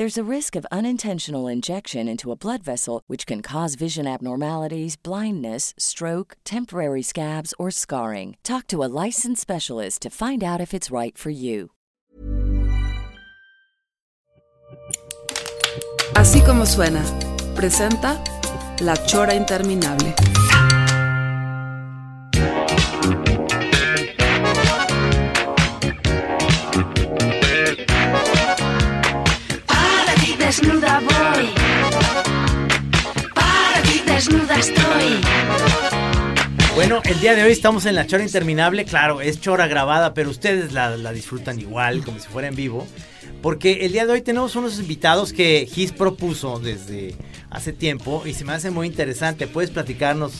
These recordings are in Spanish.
There's a risk of unintentional injection into a blood vessel, which can cause vision abnormalities, blindness, stroke, temporary scabs, or scarring. Talk to a licensed specialist to find out if it's right for you. Así como suena, presenta La Chora Interminable. Desnuda voy. Para ti desnuda estoy. Bueno, el día de hoy estamos en la chora interminable. Claro, es chora grabada, pero ustedes la, la disfrutan igual, como si fuera en vivo. Porque el día de hoy tenemos unos invitados que Gis propuso desde hace tiempo y se me hace muy interesante. ¿Puedes platicarnos,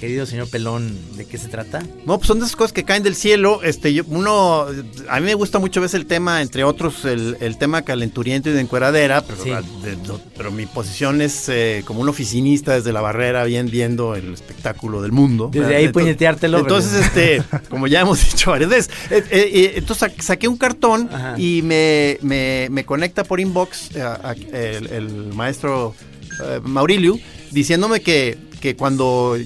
querido señor Pelón, de qué se trata? No, pues son de esas cosas que caen del cielo. Este, yo- uno, a mí me gusta mucho veces el tema, entre otros, el, el tema calenturiento y de encueradera, pero, Sí. de- de- pero mi posición es eh, como un oficinista desde la barrera, bien viendo el espectáculo del mundo. Desde ¿verdad? ahí puñeteártelo, Entonces, este, como ya hemos dicho varias veces, eh, eh, entonces sa- saqué un cartón Ajá. y me, me- me conecta por inbox a- el, el maestro Maurilio diciéndome que, que cuando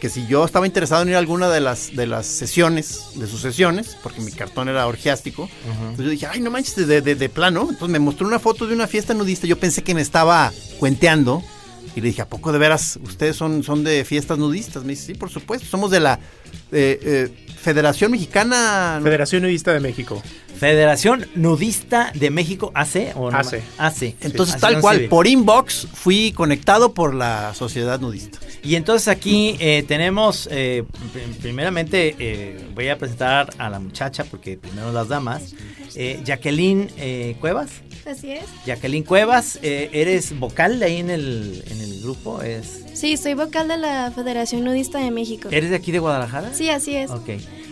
que si yo estaba interesado en ir a alguna de las de las sesiones, de sus sesiones, porque mi cartón era orgiástico, entonces yo dije, ay, no manches, de, de- de plano. Entonces me mostró una foto de una fiesta nudista. Yo pensé que me estaba cuenteando. Y le dije, ¿a poco de veras ustedes son, son de fiestas nudistas? Me dice, sí, por supuesto, somos de la eh, eh, Federación Mexicana. Federación Nudista de México. Federación Nudista de México, ¿AC o no? AC. AC. Entonces, tal cual, Civil. por inbox fui conectado por la sociedad nudista. Y entonces aquí eh, tenemos, eh, pr- primeramente eh, voy a presentar a la muchacha, porque primero las damas. Eh, Jacqueline eh, Cuevas. Así es. Jacqueline Cuevas, eh, eres vocal ahí en el, en el grupo. Es, Sí, soy vocal de la Federación Nudista de México. ¿Eres de aquí de Guadalajara? Sí, así es. Ok,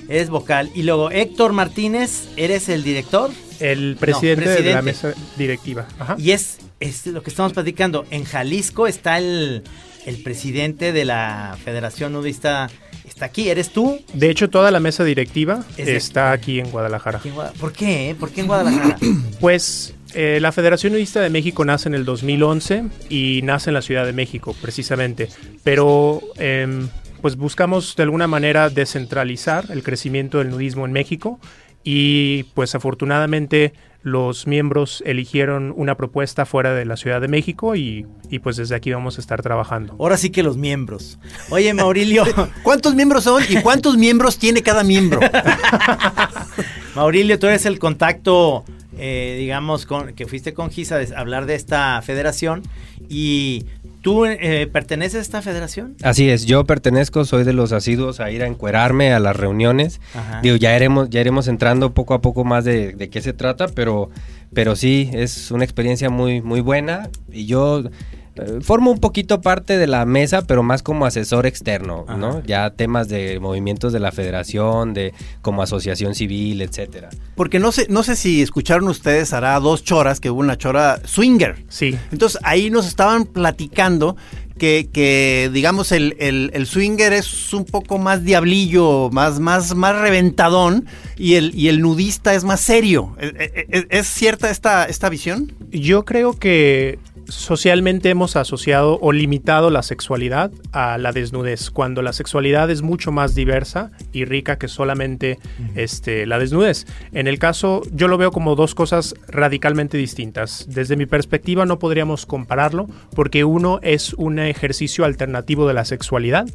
eres vocal. Y luego Héctor Martínez, ¿eres el director? El presidente, de la mesa directiva. Ajá. Y es, es lo que estamos platicando. En Jalisco está el, el presidente de la Federación Nudista. Está aquí, ¿eres tú? De hecho, toda la mesa directiva Es está aquí en Guadalajara. Aquí en Guada- ¿Por qué? eh? ¿Por qué en Guadalajara? Pues eh, la Federación Nudista de México nace en el 2011 y nace en la Ciudad de México, precisamente. Pero em, pues buscamos de alguna manera descentralizar el crecimiento del nudismo en México y pues afortunadamente los miembros eligieron una propuesta fuera de la Ciudad de México y, y, pues desde aquí vamos a estar trabajando. Ahora sí que los miembros. Oye, Maurilio. ¿Cuántos miembros son y cuántos miembros tiene cada miembro? Maurilio, tú eres el contacto, eh, digamos, con, que fuiste con Gisa a hablar de esta federación. Y tú eh, perteneces a esta federación. Así es, yo pertenezco, soy de los asiduos a ir a encuerarme a las reuniones. Ajá. Digo, ya iremos, ya iremos entrando poco a poco más de, de qué se trata, pero, pero sí, es una experiencia muy, muy buena. Y yo formo un poquito parte de la mesa, pero más como asesor externo, Ajá. ¿no? Ya temas de movimientos de la federación, de como asociación civil, etcétera. Porque no sé, no sé si escucharon ustedes, hará dos choras, que hubo una chora swinger. Sí, Entonces ahí nos estaban platicando que, que, digamos, el, el- el swinger es un poco más diablillo, más, más, más reventadón, y el, y el nudista es más serio. ¿Es, es- es cierta esta, esta visión? Yo creo que socialmente hemos asociado o limitado la sexualidad a la desnudez, cuando la sexualidad es mucho más diversa y rica que solamente este, la desnudez. En el caso, yo lo veo como dos cosas radicalmente distintas. Desde mi perspectiva no podríamos compararlo porque uno es un ejercicio alternativo de la sexualidad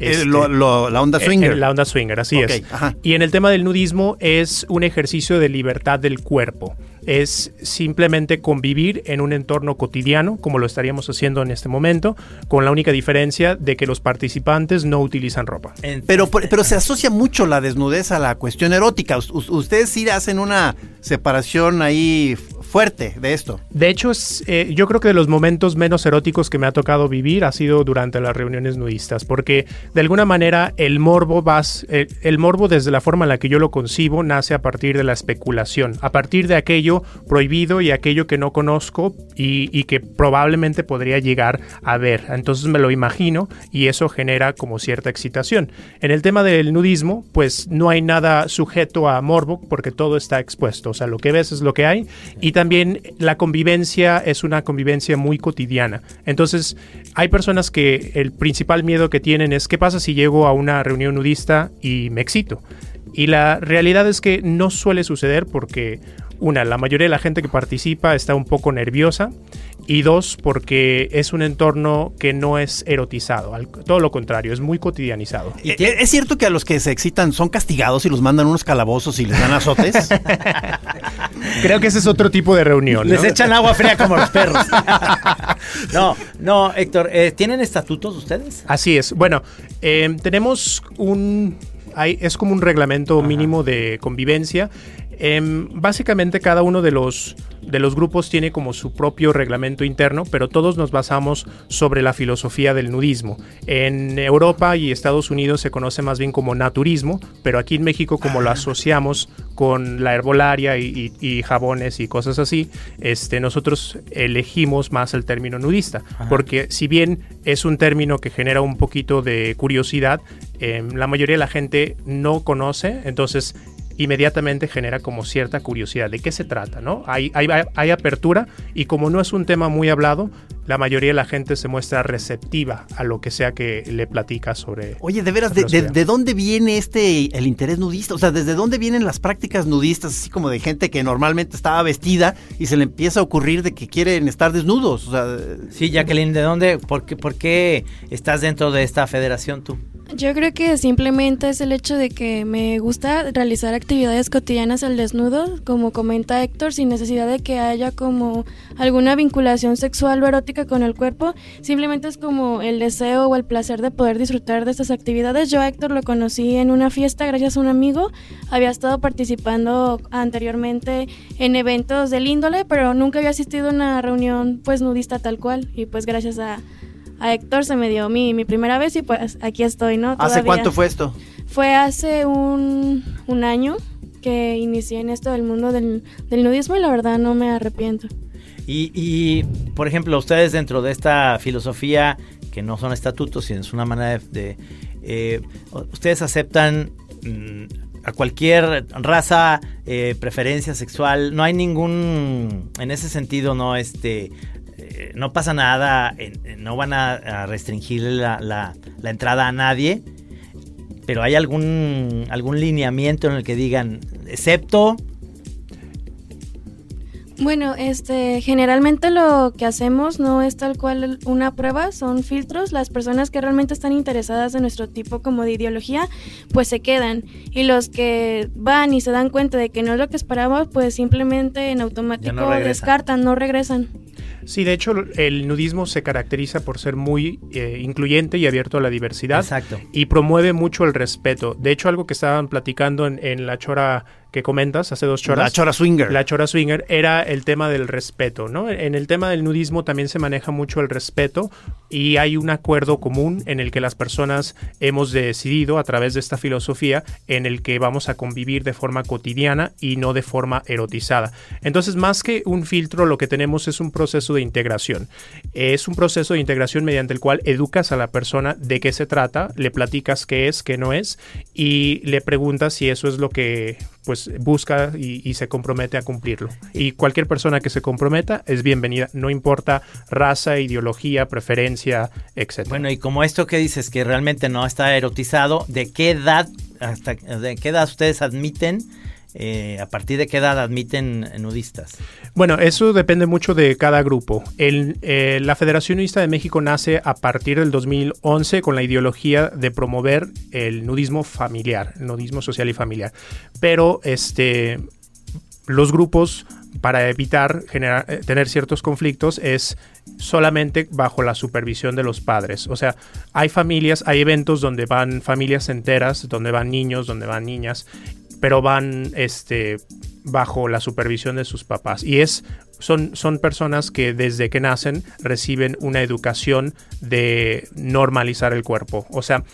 Eh, Este, lo- lo- la onda en- swinger. la onda swinger, así es. ajá. Y en el tema del nudismo es un ejercicio de libertad del cuerpo. Es simplemente convivir en un entorno cotidiano, como lo estaríamos haciendo en este momento, con la única diferencia de que los participantes no utilizan ropa. Pero, pero se asocia mucho la desnudez a la cuestión erótica. Us- us- ustedes sí hacen una separación ahí fuerte de esto. De hecho, es, eh, yo creo que de los momentos menos eróticos que me ha tocado vivir ha sido durante las reuniones nudistas, porque de alguna manera el morbo vas, eh, el morbo desde la forma en la que yo lo concibo nace a partir de la especulación, a partir de aquello prohibido y aquello que no conozco y, y que probablemente podría llegar a ver. Entonces me lo imagino y eso genera como cierta excitación. En el tema del nudismo, pues no hay nada sujeto a morbo porque todo está expuesto, o sea, lo que ves es lo que hay y también la convivencia es una convivencia muy cotidiana. Entonces, hay personas que el principal miedo que tienen es qué pasa si llego a una reunión nudista y me excito. Y la realidad es que no suele suceder porque, una, la mayoría de la gente que participa está un poco nerviosa y dos, porque es un entorno que no es erotizado, al- todo lo contrario, es muy cotidianizado. Eh, eh, ¿Es cierto que a los que se excitan son castigados y los mandan a unos calabozos y les dan azotes? Creo que ese es otro tipo de reunión. ¿no? Les echan agua fría como los perros. no, no, Héctor, eh, ¿tienen estatutos ustedes? Así es. Bueno, eh, tenemos un... Hay, es como un reglamento mínimo de convivencia. Em, básicamente cada uno de los, de los grupos tiene como su propio reglamento interno, pero todos nos basamos sobre la filosofía del nudismo. En Europa y Estados Unidos se conoce más bien como naturismo, pero aquí en México como lo asociamos con la herbolaria y, y- y jabones y cosas así, este, nosotros elegimos más el término nudista, porque si bien es un término que genera un poquito de curiosidad, em, la mayoría de la gente no conoce, entonces inmediatamente genera como cierta curiosidad de qué se trata, ¿no? Hay, hay, hay apertura y como no es un tema muy hablado, la mayoría de la gente se muestra receptiva a lo que sea que le platica sobre... Oye, de veras, de, de- filosofía. de dónde viene este el interés nudista? O sea, ¿desde dónde vienen las prácticas nudistas? Así como de gente que normalmente estaba vestida y se le empieza a ocurrir de que quieren estar desnudos. O sea, Sí, Jacqueline, ¿de dónde? ¿Por qué, por qué estás dentro de esta federación tú? Yo creo que simplemente es el hecho de que me gusta realizar actividades cotidianas al desnudo, como comenta Héctor, sin necesidad de que haya como alguna vinculación sexual o erótica con el cuerpo. Simplemente es como el deseo o el placer de poder disfrutar de estas actividades. Yo a Héctor lo conocí en una fiesta gracias a un amigo. Había estado participando anteriormente en eventos del índole, pero nunca había asistido a una reunión pues nudista tal cual. Y pues gracias a a Héctor se me dio mi, mi primera vez y pues aquí estoy, ¿no? ¿hace cuánto fue esto? Fue hace un, un año que inicié en esto del mundo del, del nudismo y la verdad no me arrepiento. Y, y, por ejemplo, ustedes dentro de esta filosofía, que no son estatutos, sino es una manera de... de, eh, ustedes aceptan mm, a cualquier raza, eh, preferencia sexual, no hay ningún... En ese sentido, no, este... eh, no pasa nada, en- en- no van a, a restringir la, la- la entrada a nadie, pero hay algún, algún lineamiento en el que digan, excepto Bueno, este, generalmente lo que hacemos no es tal cual una prueba, son filtros. Las personas que realmente están interesadas en nuestro tipo como de ideología, pues se quedan. Y los que van y se dan cuenta de que no es lo que esperábamos, pues simplemente en automático descartan, no regresan. Sí, de hecho el nudismo se caracteriza por ser muy eh, incluyente y abierto a la diversidad. Exacto. Y promueve mucho el respeto. De hecho, algo que estaban platicando en, en la chora que comentas hace dos choras. La chora swinger. La chora swinger era el tema del respeto, ¿no? En el tema del nudismo también se maneja mucho el respeto y hay un acuerdo común en el que las personas hemos decidido a través de esta filosofía en el que vamos a convivir de forma cotidiana y no de forma erotizada. Entonces, más que un filtro, lo que tenemos es un proceso de integración. Es un proceso de integración mediante el cual educas a la persona de qué se trata, le platicas qué es, qué no es y le preguntas si eso es lo que pues busca y, y se compromete a cumplirlo. Y cualquier persona que se comprometa es bienvenida, no importa raza, ideología, preferencia, etc. Bueno, y como esto que dices que realmente no está erotizado, ¿de qué edad hasta de qué edad ustedes admiten eh, ¿a partir de qué edad admiten nudistas? Bueno, eso depende mucho de cada grupo. Eh, la Federación Nudista de México nace a partir del 2011 con la ideología de promover el nudismo familiar, el nudismo social y familiar. Pero este, los grupos, para evitar eh, tener ciertos conflictos, es solamente bajo la supervisión de los padres. O sea, hay familias, hay eventos donde van familias enteras, donde van niños, donde van niñas, pero van este, bajo la supervisión de sus papás. Y es, son, son personas que desde que nacen reciben una educación de normalizar el cuerpo. O sea,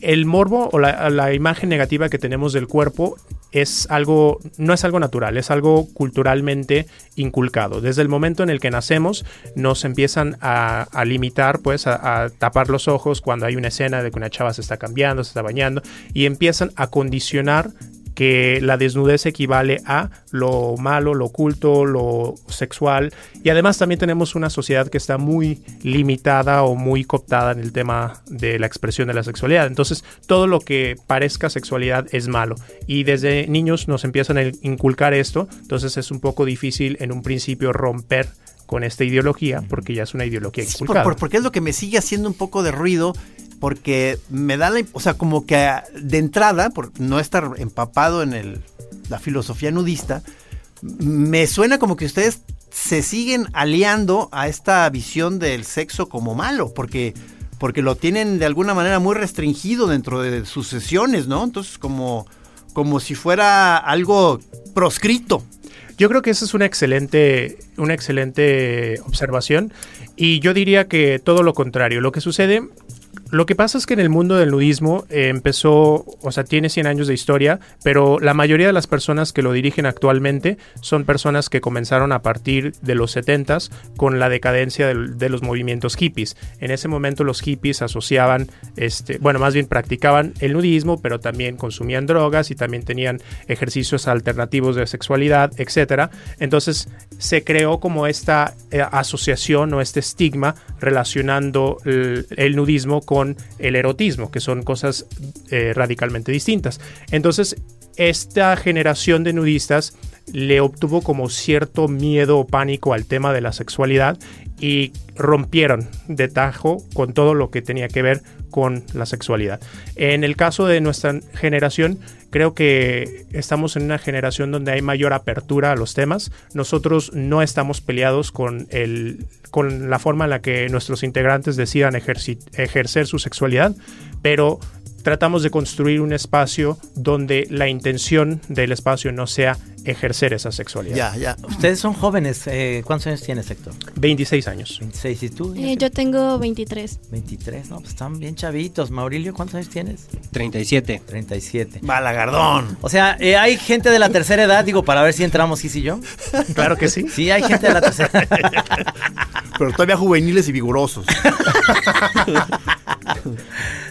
el morbo o la, la, imagen negativa que tenemos del cuerpo es algo, no es algo natural, es algo culturalmente inculcado. Desde el momento en el que nacemos, nos empiezan a, a limitar, pues, a, a, tapar los ojos cuando hay una escena de que una chava se está cambiando, se está bañando, y empiezan a condicionar que la desnudez equivale a lo malo, lo oculto, lo sexual. Y además también tenemos una sociedad que está muy limitada o muy cooptada en el tema de la expresión de la sexualidad. Entonces todo lo que parezca sexualidad es malo. Y desde niños nos empiezan a inculcar esto, entonces es un poco difícil en un principio romper con esta ideología porque ya es una ideología. Sí, por, porque es lo que me sigue haciendo un poco de ruido porque me da la, o sea, como que de entrada, por no estar empapado en el, la filosofía nudista, me suena como que ustedes se siguen aliando a esta visión del sexo como malo, porque, porque lo tienen de alguna manera muy restringido dentro de sus sesiones, ¿no? Entonces, como, como si fuera algo proscrito. Yo creo que esa es una excelente, una excelente observación y yo diría que todo lo contrario. Lo que sucede lo que pasa es que en el mundo del nudismo eh, empezó, o sea, tiene 100 años de historia, pero la mayoría de las personas que lo dirigen actualmente son personas que comenzaron a partir de los 70s con la decadencia de, los movimientos hippies. En ese momento los hippies asociaban, este, bueno, más bien practicaban el nudismo, pero también consumían drogas y también tenían ejercicios alternativos de sexualidad, etc. Entonces se creó como esta eh, asociación o este estigma relacionando el, el nudismo con el erotismo, que son cosas eh, radicalmente distintas. Entonces, esta generación de nudistas le obtuvo como cierto miedo o pánico al tema de la sexualidad y rompieron de tajo con todo lo que tenía que ver con la sexualidad. En el caso de nuestra generación, creo que estamos en una generación donde hay mayor apertura a los temas. Nosotros no estamos peleados con, el, con la forma en la que nuestros integrantes decidan ejercer su sexualidad, pero tratamos de construir un espacio donde la intención del espacio no sea ejercer esa sexualidad. Ya, ya. Ustedes son jóvenes. Eh, ¿Cuántos años tienes, Héctor? 26 años. 26. ¿Y tú? Eh, yo tengo 23. 23, no, pues están bien chavitos. Maurilio, ¿cuántos años tienes? 37. 37. Balagardón. O sea, eh, hay gente de la tercera edad, digo, para ver si entramos, ¿sí y yo? Claro que sí. Sí, hay gente de la tercera Pero todavía juveniles y vigorosos.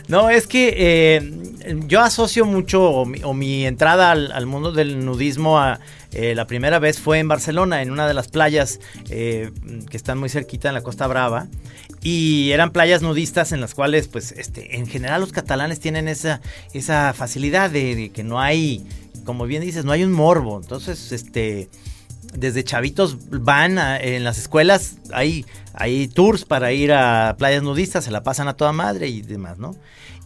No, es que eh, yo asocio mucho, o mi, entrada al, mundo del nudismo, a, eh, la primera vez fue en Barcelona, en una de las playas eh, que están muy cerquita en la Costa Brava. Y eran playas nudistas en las cuales, pues, este, en general los catalanes tienen esa, esa facilidad de, que no hay, como bien dices, no hay un morbo. Entonces, este desde chavitos van en las escuelas, hay, hay tours para ir a playas nudistas, se la pasan a toda madre y demás, ¿no?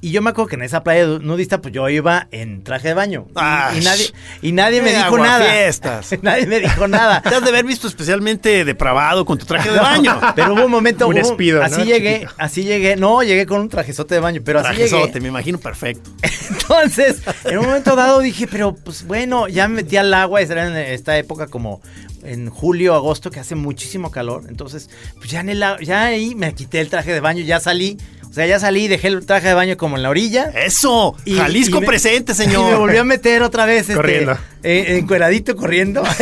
Y yo me acuerdo que en esa playa nudista, pues yo iba en traje de baño. Y, y nadie, y nadie me dijo nada. Fiestas. nadie me dijo nada. Te has de haber visto especialmente depravado con tu traje de baño. pero hubo un momento. un espido, así ¿no? llegué, Chiquito. así llegué. No, llegué con un trajezote de baño, pero así Trajezote, llegué. me imagino perfecto. Entonces, en un momento dado dije, pero pues bueno, ya me metí al agua, era en esta época como en julio, agosto, que hace muchísimo calor. Entonces, pues ya en el ya ahí me quité el traje de baño, ya salí. O sea, ya salí, dejé el traje de baño como en la orilla. ¡Eso! Y- Jalisco y me- presente, Y señor. me volví a meter otra vez. Este, Corriendo. eh, encueradito corriendo.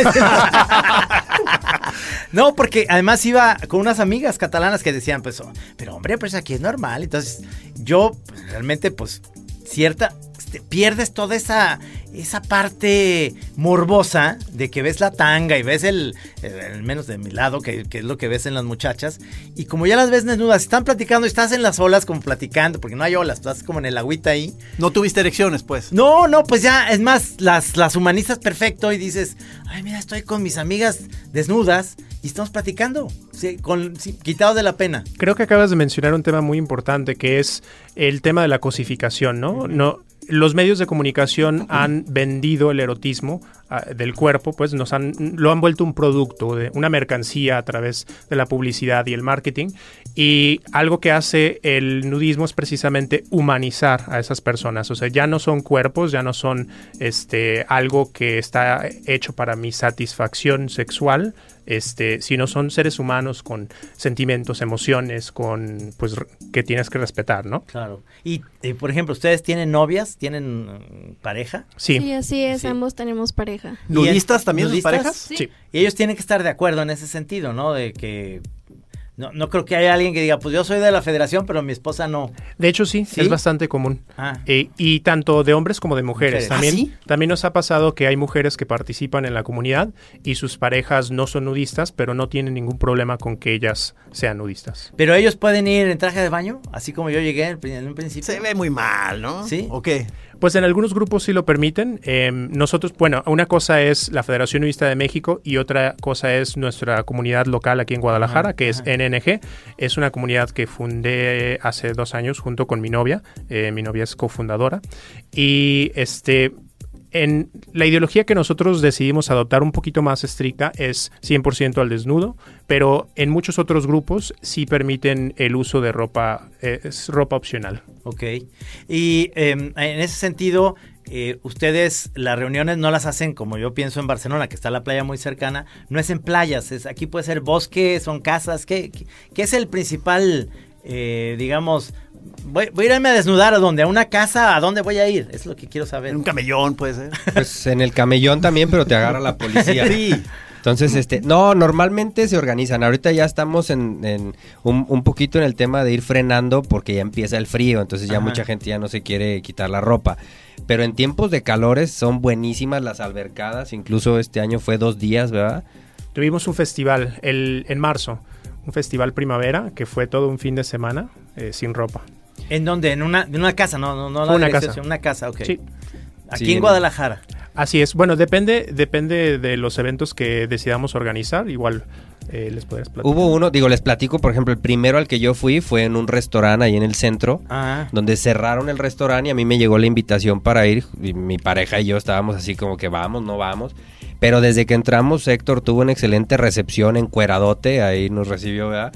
no, porque además iba con unas amigas catalanas que decían, pues, oh, pero hombre, pues aquí es normal. Entonces, yo pues, realmente, pues, cierta, este, pierdes toda esa, esa parte morbosa de que ves la tanga y ves el, el- al menos de mi lado, que, que es lo que ves en las muchachas, y como ya las ves desnudas, están platicando y estás en las olas como platicando, porque no hay olas, estás como en el agüita ahí. No tuviste erecciones, pues. No, no, pues ya, es más, las, las humanizas perfecto y dices, ay, mira, estoy con mis amigas desnudas y estamos platicando, sí, con, sí, quitados de la pena. Creo que acabas de mencionar un tema muy importante que es el tema de la cosificación, ¿no? No, los medios de comunicación han vendido el erotismo ah, del cuerpo, pues nos han lo han vuelto un producto, una mercancía a través de la publicidad y el marketing. Y algo que hace el nudismo es precisamente humanizar a esas personas. O sea, ya no son cuerpos, ya no son este algo que está hecho para mi satisfacción sexual, este, sino son seres humanos con sentimientos, emociones, con pues r- que tienes que respetar, ¿no? Claro. Y, eh, por ejemplo, ¿ustedes tienen novias? ¿Tienen mm, pareja? Sí. Sí, así es, Sí. ambos tenemos pareja. ¿Nudistas ¿Y también sus nudistas? parejas? Sí. Y ellos tienen que estar de acuerdo en ese sentido, ¿no? De que no, no creo que haya alguien que diga, pues yo soy de la federación, pero mi esposa no. De hecho, sí, ¿Sí? es bastante común. Ah. Eh, y tanto de hombres como de mujeres. Mujeres. También, ¿Ah, sí? también nos ha pasado que hay mujeres que participan en la comunidad y sus parejas no son nudistas, pero no tienen ningún problema con que ellas sean nudistas. Pero ellos pueden ir en traje de baño, así como yo llegué en en un principio. Se ve muy mal, ¿no? ¿Sí? ¿O qué? Pues en algunos grupos sí lo permiten. Eh, nosotros, bueno, una cosa es la Federación Nudista de México y otra cosa es nuestra comunidad local aquí en Guadalajara, Ajá, que es ajá. NNG. Es una comunidad que fundé hace dos años junto con mi novia. Eh, mi novia es cofundadora. Y este... En la ideología que nosotros decidimos adoptar un poquito más estricta es 100% al desnudo, pero en muchos otros grupos sí permiten el uso de ropa, eh, es ropa opcional. Ok. Y em, en ese sentido, eh, ustedes las reuniones no las hacen como yo pienso en Barcelona, que está la playa muy cercana. No es en playas, es, aquí puede ser bosque, son casas. ¿Qué, qué, qué es el principal, eh, digamos, voy, voy a irme a desnudar a dónde? ¿A una casa? ¿A dónde voy a ir? Es lo que quiero saber. En un camellón, puede ser. Pues en el camellón también, pero te agarra la policía. Sí. Entonces, este, no, normalmente se organizan. Ahorita ya estamos en, en un, un poquito en el tema de ir frenando porque ya empieza el frío, entonces ya Ajá. mucha gente ya no se quiere quitar la ropa. Pero en tiempos de calores son buenísimas las albercadas, incluso este año fue dos días, ¿verdad? Tuvimos un festival el, en marzo, un festival primavera que fue todo un fin de semana eh, sin ropa. ¿En dónde? En una, en una casa, no, no, no la una casa. Una casa, ok. Sí. Aquí Sí, en- Guadalajara. Así es. Bueno, depende, depende de los eventos que decidamos organizar. Igual eh, les podrías platicar. Hubo uno, digo, les platico, por ejemplo, el primero al que yo fui fue en un restaurante ahí en el centro. Ah, donde cerraron el restaurante y a mí me llegó la invitación para ir. Y mi pareja y yo estábamos así como que vamos, no vamos. Pero desde que entramos, Héctor tuvo una excelente recepción en Cueradote, ahí nos recibió, ¿verdad?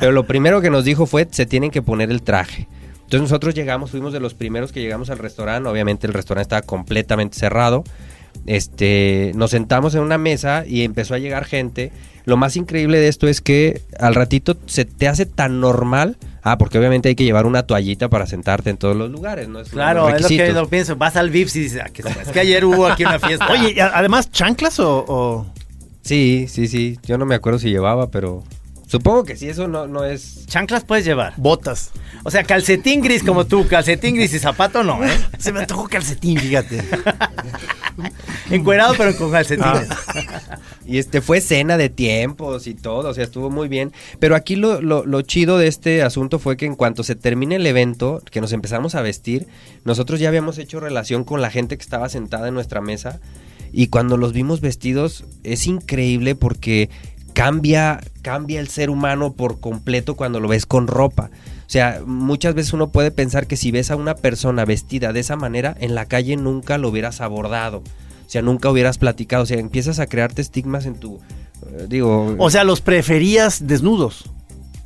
Pero lo primero que nos dijo fue, se tienen que poner el traje. Entonces nosotros llegamos, fuimos de los primeros que llegamos al restaurante, obviamente el restaurante estaba completamente cerrado. Este, nos sentamos en una mesa y empezó a llegar gente. Lo más increíble de esto es que al ratito se te hace tan normal. Ah, porque obviamente hay que llevar una toallita para sentarte en todos los lugares, ¿no? Es claro, es lo que lo pienso. Vas al Vips y dices, ah, que, es que ayer hubo aquí una fiesta. Oye, además, ¿chanclas o...? o- Sí, sí, sí. Yo no me acuerdo si llevaba, pero supongo que sí, eso no, no es... chanclas puedes llevar. Botas. O sea, calcetín gris como tú, calcetín gris y zapato no, ¿eh? Se me antojó calcetín, fíjate. Encuerado pero con calcetines. Y este fue cena de tiempos y todo, o sea, estuvo muy bien. Pero aquí lo, lo, lo chido de este asunto fue que en cuanto se termine el evento, que nos empezamos a vestir, nosotros ya habíamos hecho relación con la gente que estaba sentada en nuestra mesa. Y cuando los vimos vestidos, es increíble porque cambia, cambia el ser humano por completo cuando lo ves con ropa. O sea, muchas veces uno puede pensar que si ves a una persona vestida de esa manera, en la calle nunca lo hubieras abordado. O sea, nunca hubieras platicado. O sea, empiezas a crearte estigmas en tu... eh, digo... O sea, los preferías desnudos.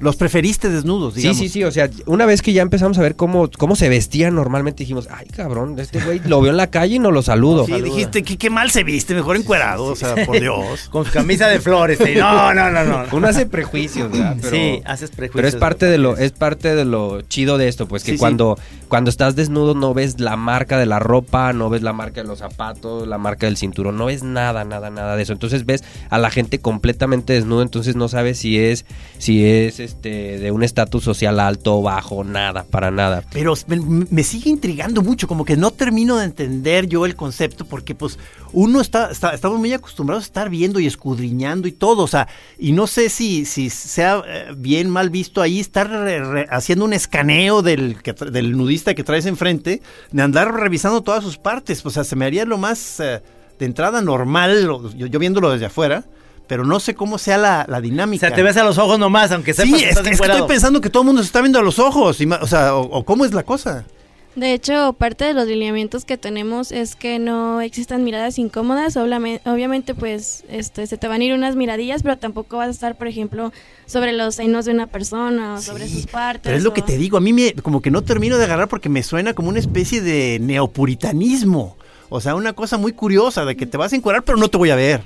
Los preferiste desnudos, Sí, digamos. sí, sí, o sea, una vez que ya empezamos a ver cómo, cómo se vestían normalmente, dijimos, ay, cabrón, este güey lo veo en la calle y no lo saludo. Sí, dijiste que qué mal se viste, mejor encuerado, o sea, por Dios. Con su camisa de flores. No, no, no, no. Uno hace prejuicios, ¿verdad? Pero, sí, haces prejuicios. pero es parte de lo, es parte de lo chido de esto, pues que Sí, sí. cuando, cuando estás desnudo no ves la marca de la ropa, no ves la marca de los zapatos, la marca del cinturón, no ves nada, nada, nada de eso. Entonces ves a la gente completamente desnuda, entonces no sabes si es, si es este de un estatus social alto o bajo, nada, para nada. Pero me, sigue intrigando mucho, como que no termino de entender yo el concepto, porque pues uno está, estamos muy acostumbrados a estar viendo y escudriñando y todo, o sea, y no sé si, si sea eh, bien mal visto ahí estar haciendo un escaneo del, del nudista que traes enfrente, de andar revisando todas sus partes, o sea, se me haría lo más eh, de entrada normal, yo viéndolo desde afuera. Pero no sé cómo sea la, la O dinámica. sea, te ves a los ojos nomás, aunque sepas Sí, que es, estás que- es que encuerado. estoy pensando que todo el mundo se está viendo a los ojos. y o sea, o, o cómo es la cosa. De hecho, parte de los lineamientos que tenemos es que no existan miradas incómodas. Obviamente, pues, este, se te van a ir unas miradillas, pero tampoco vas a estar, por ejemplo, sobre los senos de una persona o sobre sus partes. Pero es lo o- que te digo, a mí me, como que no termino de agarrar porque me suena como una especie de neopuritanismo. O sea, una cosa muy curiosa de que te vas a encuadrar, pero no te voy a ver.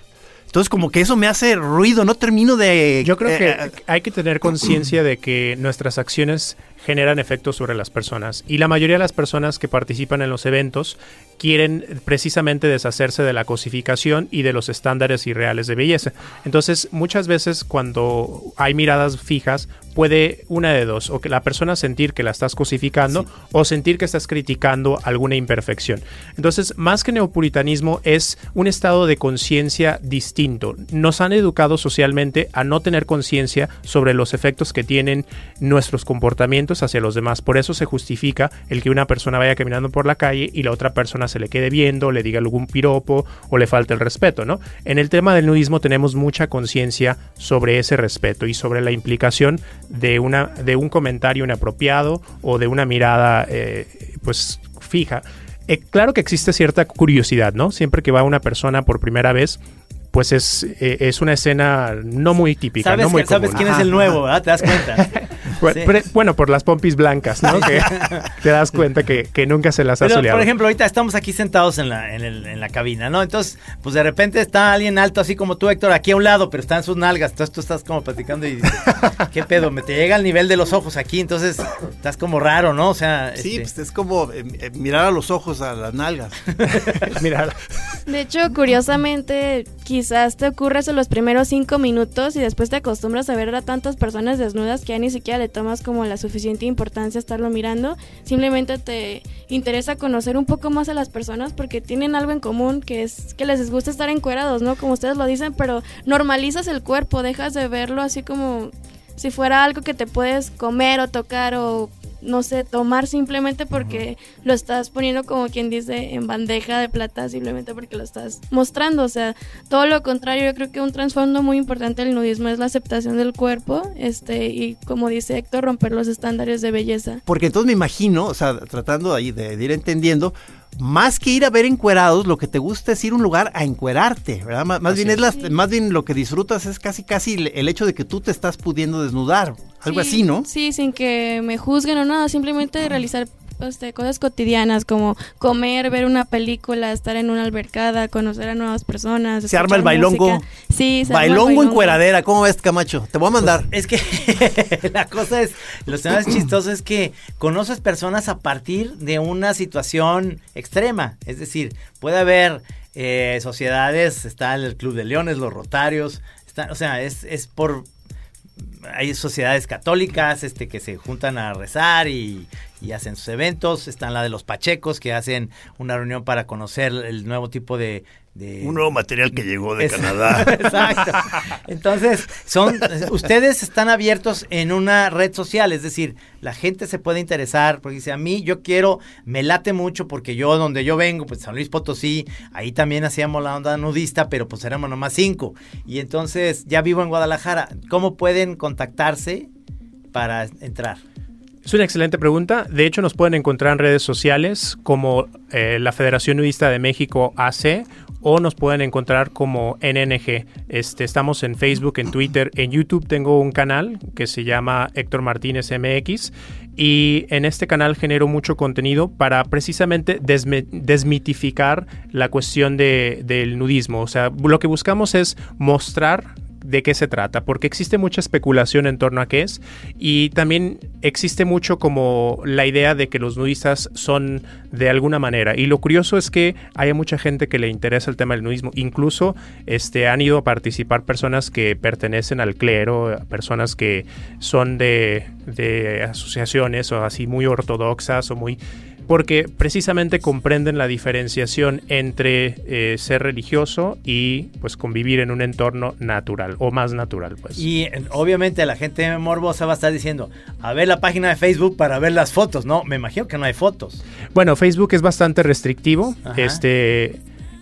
Entonces, como que eso me hace ruido, no termino de... Yo creo que eh, hay que tener conciencia de que nuestras acciones generan efectos sobre las personas y la mayoría de las personas que participan en los eventos quieren precisamente deshacerse de la cosificación y de los estándares irreales de belleza. Entonces, muchas veces cuando hay miradas fijas, puede una de dos, o que la persona sentir que la estás cosificando o sentir que estás criticando alguna imperfección. Entonces, más que neopuritanismo es un estado de conciencia distinto. Nos han educado socialmente a no tener conciencia sobre los efectos que tienen nuestros comportamientos hacia los demás. Por eso se justifica el que una persona vaya caminando por la calle y la otra persona se le quede viendo, le diga algún piropo o le falte el respeto, ¿no? En el tema del nudismo tenemos mucha conciencia sobre ese respeto y sobre la implicación de, una, de un comentario inapropiado o de una mirada eh, pues fija. Eh, claro que existe cierta curiosidad, ¿no? Siempre que va una persona por primera vez, pues es, eh, es una escena no muy típica, ¿Sabes, no muy que- sabes común. quién es el nuevo, ¿verdad? ¿Te das cuenta? Bu- Sí. pre- Bueno, por las pompis blancas, ¿no? Que te das cuenta que, que nunca se las ha soleado. por ejemplo, ahorita estamos aquí sentados en la, en, el- en la cabina, ¿no? Entonces, pues de repente está alguien alto, así como tú, Héctor, aquí a un lado, pero está en sus nalgas. Entonces tú estás como platicando y dices, ¿qué pedo? Me te llega al nivel de los ojos aquí, entonces estás como raro, ¿no? O sea, Sí, este, pues es como eh, eh, mirar a los ojos a las nalgas. Mira, De hecho, curiosamente, quizás te ocurre eso los primeros cinco minutos y después te acostumbras a ver a tantas personas desnudas que ya ni siquiera le tomas como la suficiente importancia estarlo mirando. Simplemente te interesa conocer un poco más a las personas porque tienen algo en común que es que les gusta estar encuerados, ¿no? Como ustedes lo dicen, pero normalizas el cuerpo, dejas de verlo así como si fuera algo que te puedes comer o tocar o no sé, tomar simplemente porque lo estás poniendo como quien dice en bandeja de plata simplemente porque lo estás mostrando, o sea, todo lo contrario, yo creo que un trasfondo muy importante del nudismo es la aceptación del cuerpo, este y como dice Héctor, romper los estándares de belleza. Porque entonces me imagino, o sea, tratando ahí de, de ir entendiendo, más que ir a ver encuerados, lo que te gusta es ir a un lugar a encuerarte, ¿verdad? Má- Más, bien es las- más bien lo que disfrutas es casi casi el- el hecho de que tú te estás pudiendo desnudar, algo Sí, así, ¿no? Sí, sin que me juzguen o nada, simplemente realizar este, cosas cotidianas como comer, ver una película, estar en una albercada, conocer a nuevas personas. Se arma el bailongo. música. Sí, se arma el Bailongo en bailongo. cueradera, ¿cómo ves, Camacho? Te voy a mandar. Es que la cosa es, lo que más chistoso es que conoces personas a partir de una situación extrema. Es decir, puede haber eh, sociedades, está el Club de Leones, los Rotarios, está, o sea, es, es por... Hay sociedades católicas este, que se juntan a rezar y, hacen sus eventos. Están la de los Pachecos que hacen una reunión para conocer el nuevo tipo de... de Un nuevo material que llegó de Canadá. Exacto. Entonces, son ustedes están abiertos en una red social, es decir, la gente se puede interesar porque dice, a mí yo quiero, me late mucho porque yo donde yo vengo, pues San Luis Potosí, ahí también hacíamos la onda nudista, pero pues éramos nomás cinco. Y entonces ya vivo en Guadalajara. ¿Cómo pueden contactarse para entrar? Es una excelente pregunta. De hecho, nos pueden encontrar en redes sociales como eh, la Federación Nudista de México AC o nos pueden encontrar como NNG. Este, estamos en Facebook, en Twitter, en YouTube tengo un canal que se llama Héctor Martínez MX y en este canal genero mucho contenido para precisamente desmitificar la cuestión de- del nudismo. O sea, lo que buscamos es mostrar de qué se trata, porque existe mucha especulación en torno a qué es y también existe mucho como la idea de que los nudistas son de alguna manera. Y lo curioso es que hay mucha gente que le interesa el tema del nudismo. Incluso este, han ido a participar personas que pertenecen al clero, personas que son de, de asociaciones o así muy ortodoxas o muy porque precisamente comprenden la diferenciación entre eh, ser religioso y pues convivir en un entorno natural o más natural pues. Y obviamente la gente morbosa va a estar diciendo, a ver la página de Facebook para ver las fotos, ¿no? Me imagino que no hay fotos. Bueno, Facebook es bastante restrictivo. Ajá. Este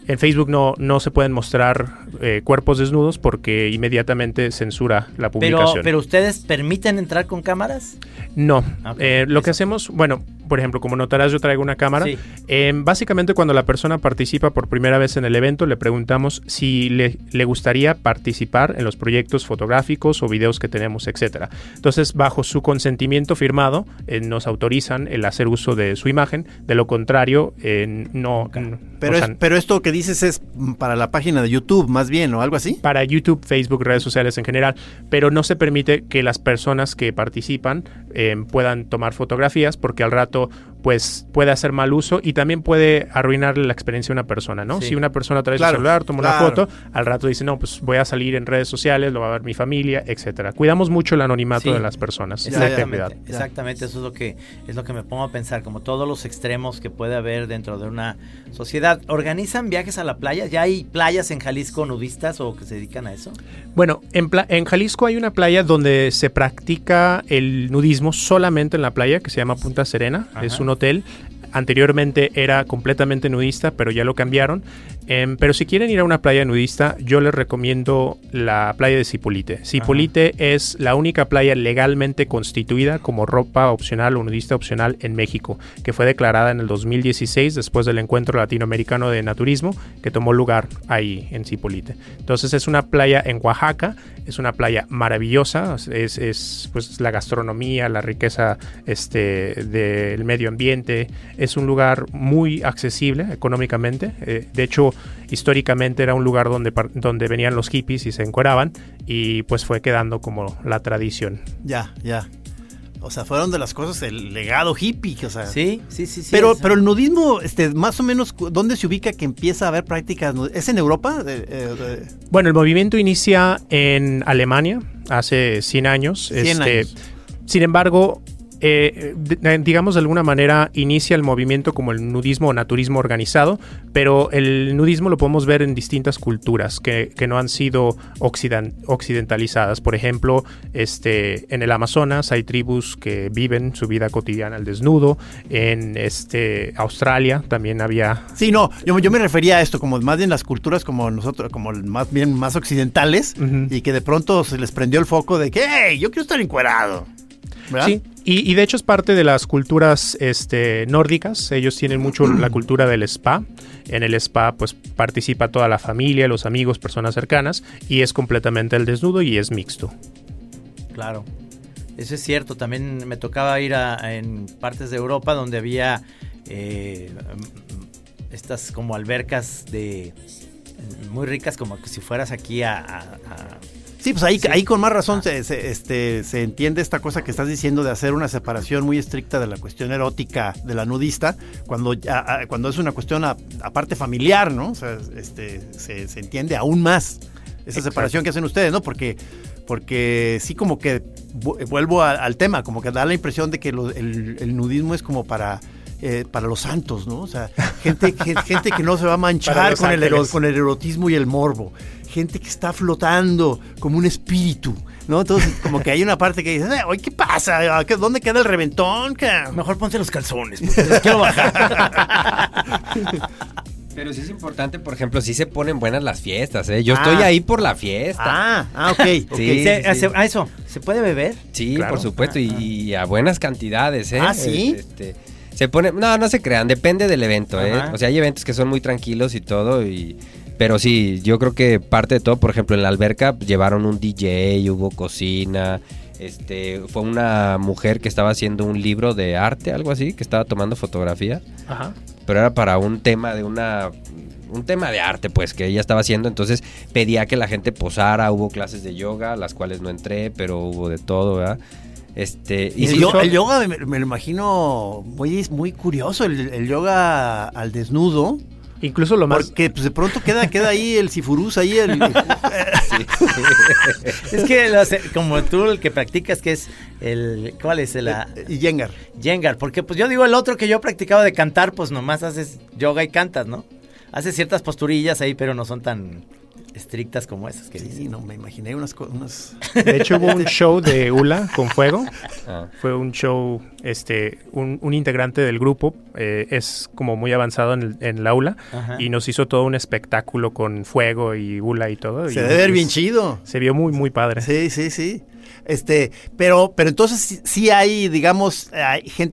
en Facebook no, no se pueden mostrar eh, cuerpos desnudos porque inmediatamente censura la publicación. pero ustedes permiten entrar con cámaras? No. Eh, lo que hacemos, bueno, por ejemplo, como notarás, yo traigo una cámara. Sí. Eh, básicamente, cuando la persona participa por primera vez en el evento, le preguntamos si le, le gustaría participar en los proyectos fotográficos o videos que tenemos, etcétera. Entonces, bajo su consentimiento firmado, eh, nos autorizan el hacer uso de su imagen. De lo contrario, eh, no. Pero, o sea, es- pero esto que dices es para la página de YouTube, más bien, o algo así. para YouTube, Facebook, redes sociales en general, pero no se permite que las personas que participan eh, puedan tomar fotografías porque al rato pues puede hacer mal uso y también puede arruinar la experiencia de una persona, ¿no? Sí. Si una persona trae Claro, su celular, toma una foto, al rato dice, no, pues voy a salir en redes sociales, lo va a ver mi familia, etcétera. Cuidamos mucho el anonimato Sí. de las personas. Integridad. Exactamente, exactamente, eso es lo que es lo que me pongo a pensar, como todos los extremos que puede haber dentro de una sociedad. ¿Organizan viajes a la playa? ¿Ya hay playas en Jalisco nudistas o que se dedican a eso? Bueno, en, pla- en Jalisco hay una playa donde se practica el nudismo solamente en la playa, que se llama Punta Serena. Ajá. Es un hotel. Anteriormente era completamente nudista, pero ya lo cambiaron. Em, pero si quieren ir a una playa nudista, yo les recomiendo la playa de Cipolite. Cipolite es la única playa legalmente constituida como ropa opcional o nudista opcional en México, que fue declarada en el 2016 después del encuentro latinoamericano de naturismo que tomó lugar ahí en Cipolite. Entonces es una playa en Oaxaca, es una playa maravillosa, es, es, pues la gastronomía, la riqueza este, del medio ambiente, es un lugar muy accesible económicamente. eh, de hecho, históricamente era un lugar donde, donde venían los hippies y se encueraban y pues fue quedando como la tradición. Ya, ya. O sea, fueron de las cosas el legado hippie, o sea. Sí, sí, sí, sí. Pero, pero el nudismo, este, más o menos, ¿dónde se ubica que empieza a haber prácticas? ¿Es en Europa? Eh, Bueno, el movimiento inicia en Alemania hace 100 años. 100 este, años. Sin embargo, eh, digamos de alguna manera inicia el movimiento como el nudismo o naturismo organizado, pero el nudismo lo podemos ver en distintas culturas que, que no han sido occidentalizadas. Por ejemplo, este, en el Amazonas hay tribus que viven su vida cotidiana al desnudo. En este, Australia también había Sí, no, yo, yo me refería a esto, como más bien las culturas como nosotros, como más bien más occidentales, y que de pronto se les prendió el foco de que, hey, yo quiero estar encuerado. ¿Verdad? Sí, y, y de hecho es parte de las culturas este, nórdicas. Ellos tienen mucho la cultura del spa. En el spa, pues participa toda la familia, los amigos, personas cercanas, y es completamente el desnudo y es mixto. Claro. Eso es cierto. También me tocaba ir a, en partes de Europa donde había eh, mm, estas como albercas de muy ricas, como que si fueras aquí a, a- a- Sí, pues ahí, Sí. ahí con más razón Ah. se, se- este, se entiende esta cosa que estás diciendo de hacer una separación muy estricta de la cuestión erótica de la nudista, cuando, a- cuando es una cuestión aparte familiar, ¿no? O sea, este, se, se entiende aún más esa Exacto. separación que hacen ustedes, ¿no? Porque, porque sí como que vu- vuelvo a- al tema, como que da la impresión de que lo- el, el nudismo es como para... eh, para los santos, ¿no? O sea, gente, gen- gente que no se va a manchar con el, con el erotismo y el morbo. Gente que está flotando como un espíritu, ¿no? Entonces, como que hay una parte que dices, "Eh, oye, ¿qué pasa? ¿Qué- ¿Dónde queda el reventón? ca?" Mejor ponte los calzones, porque los quiero bajar. Pero sí es importante, por ejemplo, sí se ponen buenas las fiestas, ¿eh? Yo Ah. estoy ahí por la fiesta. Ah, ah, ok. Se- se- a eso, ¿se puede beber? Sí, Claro. por supuesto, y, y a buenas cantidades, ¿eh? Ah, ¿sí? Este, se pone, no, no se crean, depende del evento, ¿eh? Ajá. O sea, hay eventos que son muy tranquilos y todo, y pero sí, yo creo que parte de todo, por ejemplo, en la alberca llevaron un DJ, hubo cocina, este, fue una mujer que estaba haciendo un libro de arte, algo así, que estaba tomando fotografía, Ajá. pero era para un tema de una un tema de arte, pues, que ella estaba haciendo. Entonces pedía que la gente posara, hubo clases de yoga, las cuales no entré, pero hubo de todo, ¿verdad? Este, Y el, yo- yoga me, me lo imagino muy, muy curioso, el, el yoga al desnudo. Incluso lo más... Porque pues, de pronto queda, queda ahí el sifurús, ahí el... Es que lo hace- como tú el que practicas, que es el. ¿Cuál es? El, ah, y Yengar. Jengar. Porque pues yo digo el otro que yo practicaba de cantar, pues nomás haces yoga y cantas, ¿no? Haces ciertas posturillas ahí, pero no son tan estrictas como esas que Sí, dicen. no, me imaginé unas... co- unas... De hecho, hubo un show de Ula con fuego. Ah. Fue un show, este, un, un integrante del grupo eh, es como muy avanzado en, el, en la aula Ajá. y nos hizo todo un espectáculo con fuego y Ula y todo. Se y, debe ver bien chido. Se vio muy, muy padre. Sí, sí, sí. Este, pero, pero entonces sí, sí hay, digamos, hay gente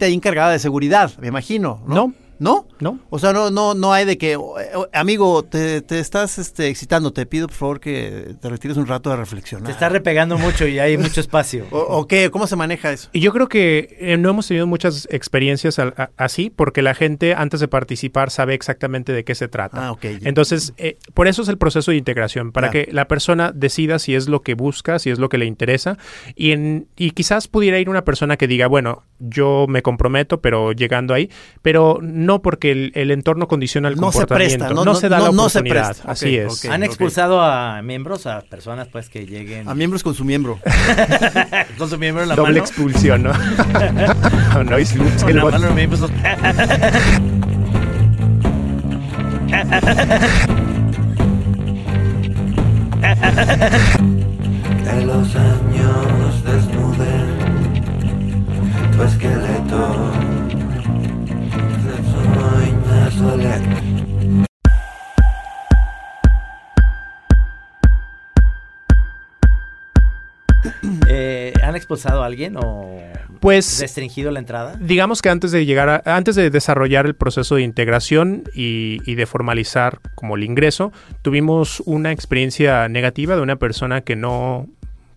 Ahí encargada de seguridad, me imagino. ¿no? No. ¿No? ¿No? O sea, no, no, no hay de que, o- amigo, te, te estás este, excitando, te pido por favor que te retires un rato a reflexionar. Te está repegando mucho y hay mucho espacio. o, o qué? ¿Cómo se maneja eso? Y yo creo que eh, no hemos tenido muchas experiencias al- a- así, porque la gente antes de participar sabe exactamente de qué se trata. Ah, ok. Entonces, eh, por eso es el proceso de integración, para Claro. que la persona decida si es lo que busca, si es lo que le interesa, y, en, y quizás pudiera ir una persona que diga, bueno, yo me comprometo, pero llegando ahí, pero no porque el, el entorno condiciona el No se comportamiento, presta, no, no- se da no- la no se oportunidad, presta. así es. Han expulsado a miembros, a personas pues que lleguen A miembros con su miembro. con su miembro en la Doble mano. expulsión, ¿no? no, no, es- Con la mano miembros. Los ¿Han expulsado a alguien o Pues restringido la entrada? digamos que antes de llegar a- antes de desarrollar el proceso de integración y, y de formalizar como el ingreso, tuvimos una experiencia negativa de una persona que no,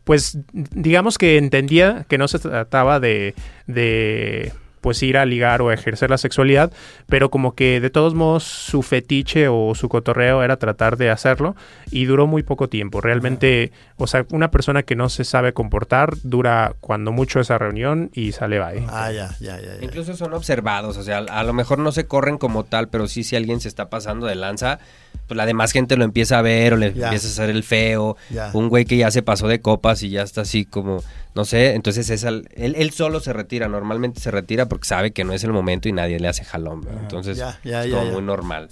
pues digamos que entendía que no se trataba de, de pues ir a ligar o a ejercer la sexualidad, pero como que de todos modos su fetiche o su cotorreo era tratar de hacerlo y duró muy poco tiempo. Realmente, o sea, una persona que no se sabe comportar dura cuando mucho esa reunión y sale bye. Ah, ya, ya, ya. ya. Incluso son observados, o sea, a lo mejor no se corren como tal, pero sí si alguien se está pasando de lanza, pues la demás gente lo empieza a ver o le empieza a hacer el feo. Un güey que ya se pasó de copas y ya está así como, no sé, entonces es al- él, él solo se retira, normalmente se retira porque sabe que no es el momento y nadie le hace jalón, entonces es como muy normal.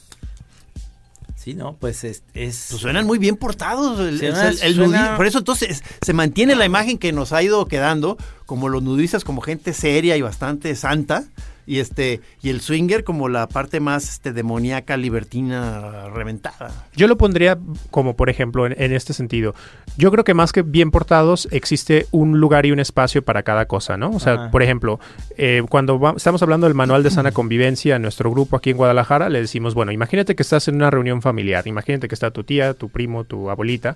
Sí, no, pues es... es- Pues suenan muy bien portados. el- Suena- el- el suena- nudi- Por eso entonces se mantiene la imagen que nos ha ido quedando como los nudistas como gente seria y bastante santa. Y este y el swinger como la parte más este, demoníaca, libertina, reventada. Yo lo pondría como, por ejemplo, en, en este sentido. Yo creo que más que bien portados, existe un lugar y un espacio para cada cosa, ¿no? O sea, Ajá. por ejemplo, eh, cuando va- estamos hablando del manual de sana convivencia en nuestro grupo aquí en Guadalajara, le decimos, bueno, imagínate que estás en una reunión familiar, imagínate que está tu tía, tu primo, tu abuelita.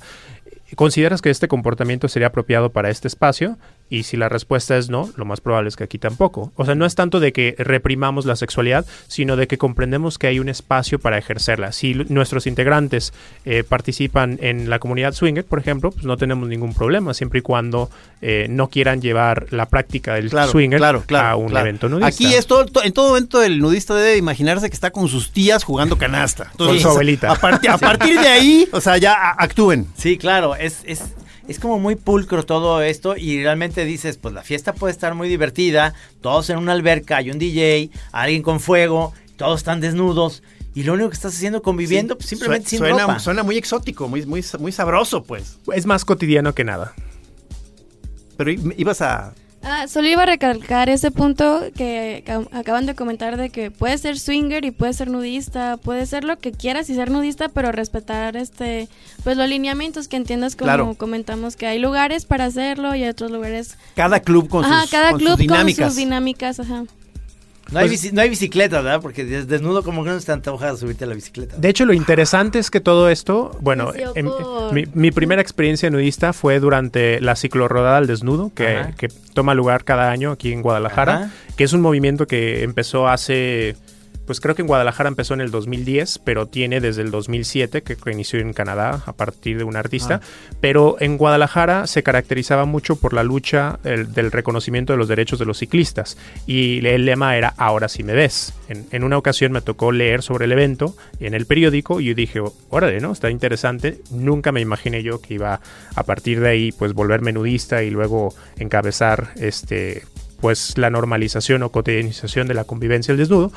¿Consideras que este comportamiento sería apropiado para este espacio? Y si la respuesta es no, lo más probable es que aquí tampoco. O sea, no es tanto de que reprimamos la sexualidad, sino de que comprendemos que hay un espacio para ejercerla. Si nuestros integrantes eh, participan en la comunidad swinger, por ejemplo, pues no tenemos ningún problema, siempre y cuando eh, no quieran llevar la práctica del Claro, swinger claro, claro, a un claro. evento nudista. Aquí es todo, to- en todo momento el nudista debe imaginarse que está con sus tías jugando canasta. Con su abuelita. A, parti- a partir de ahí, o sea, ya a- actúen. Sí, claro, es, es, es como muy pulcro todo esto y realmente dices, pues la fiesta puede estar muy divertida, todos en una alberca, hay un DJ, alguien con fuego, todos están desnudos y lo único que estás haciendo conviviendo, pues simplemente sin ropa. suena muy exótico, muy, muy, muy sabroso, pues. Es más cotidiano que nada. Pero ibas a... Ah, solo iba a recalcar ese punto que ca- acaban de comentar de que puede ser swinger y puede ser nudista, puede ser lo que quieras y ser nudista, pero respetar este pues los lineamientos que entiendas como Claro. comentamos que hay lugares para hacerlo y hay otros lugares Cada club con ajá, sus, cada con club sus dinámicas. con sus dinámicas, ajá. No hay, Pues- no hay bicicleta, ¿verdad? Porque des- desnudo como que no se te antoja subirte a la bicicleta. De hecho, lo interesante es que todo esto, bueno, em- por- mi, mi primera experiencia nudista fue durante la ciclorrodada al desnudo, que, que toma lugar cada año aquí en Guadalajara, Ajá. que es un movimiento que empezó hace, pues creo que en Guadalajara empezó en el 2010, pero tiene desde el 2007, que, que inició en Canadá a partir de un artista, pero en Guadalajara se caracterizaba mucho por la lucha el- del reconocimiento de los derechos de los ciclistas y el lema era ahora sí me ves. En, en una ocasión me tocó leer sobre el evento en el periódico y yo dije, órale, ¿no? Está interesante. Nunca me imaginé yo que iba a partir de ahí pues volverme nudista y luego encabezar este pues la normalización o cotidianización de la convivencia del desnudo.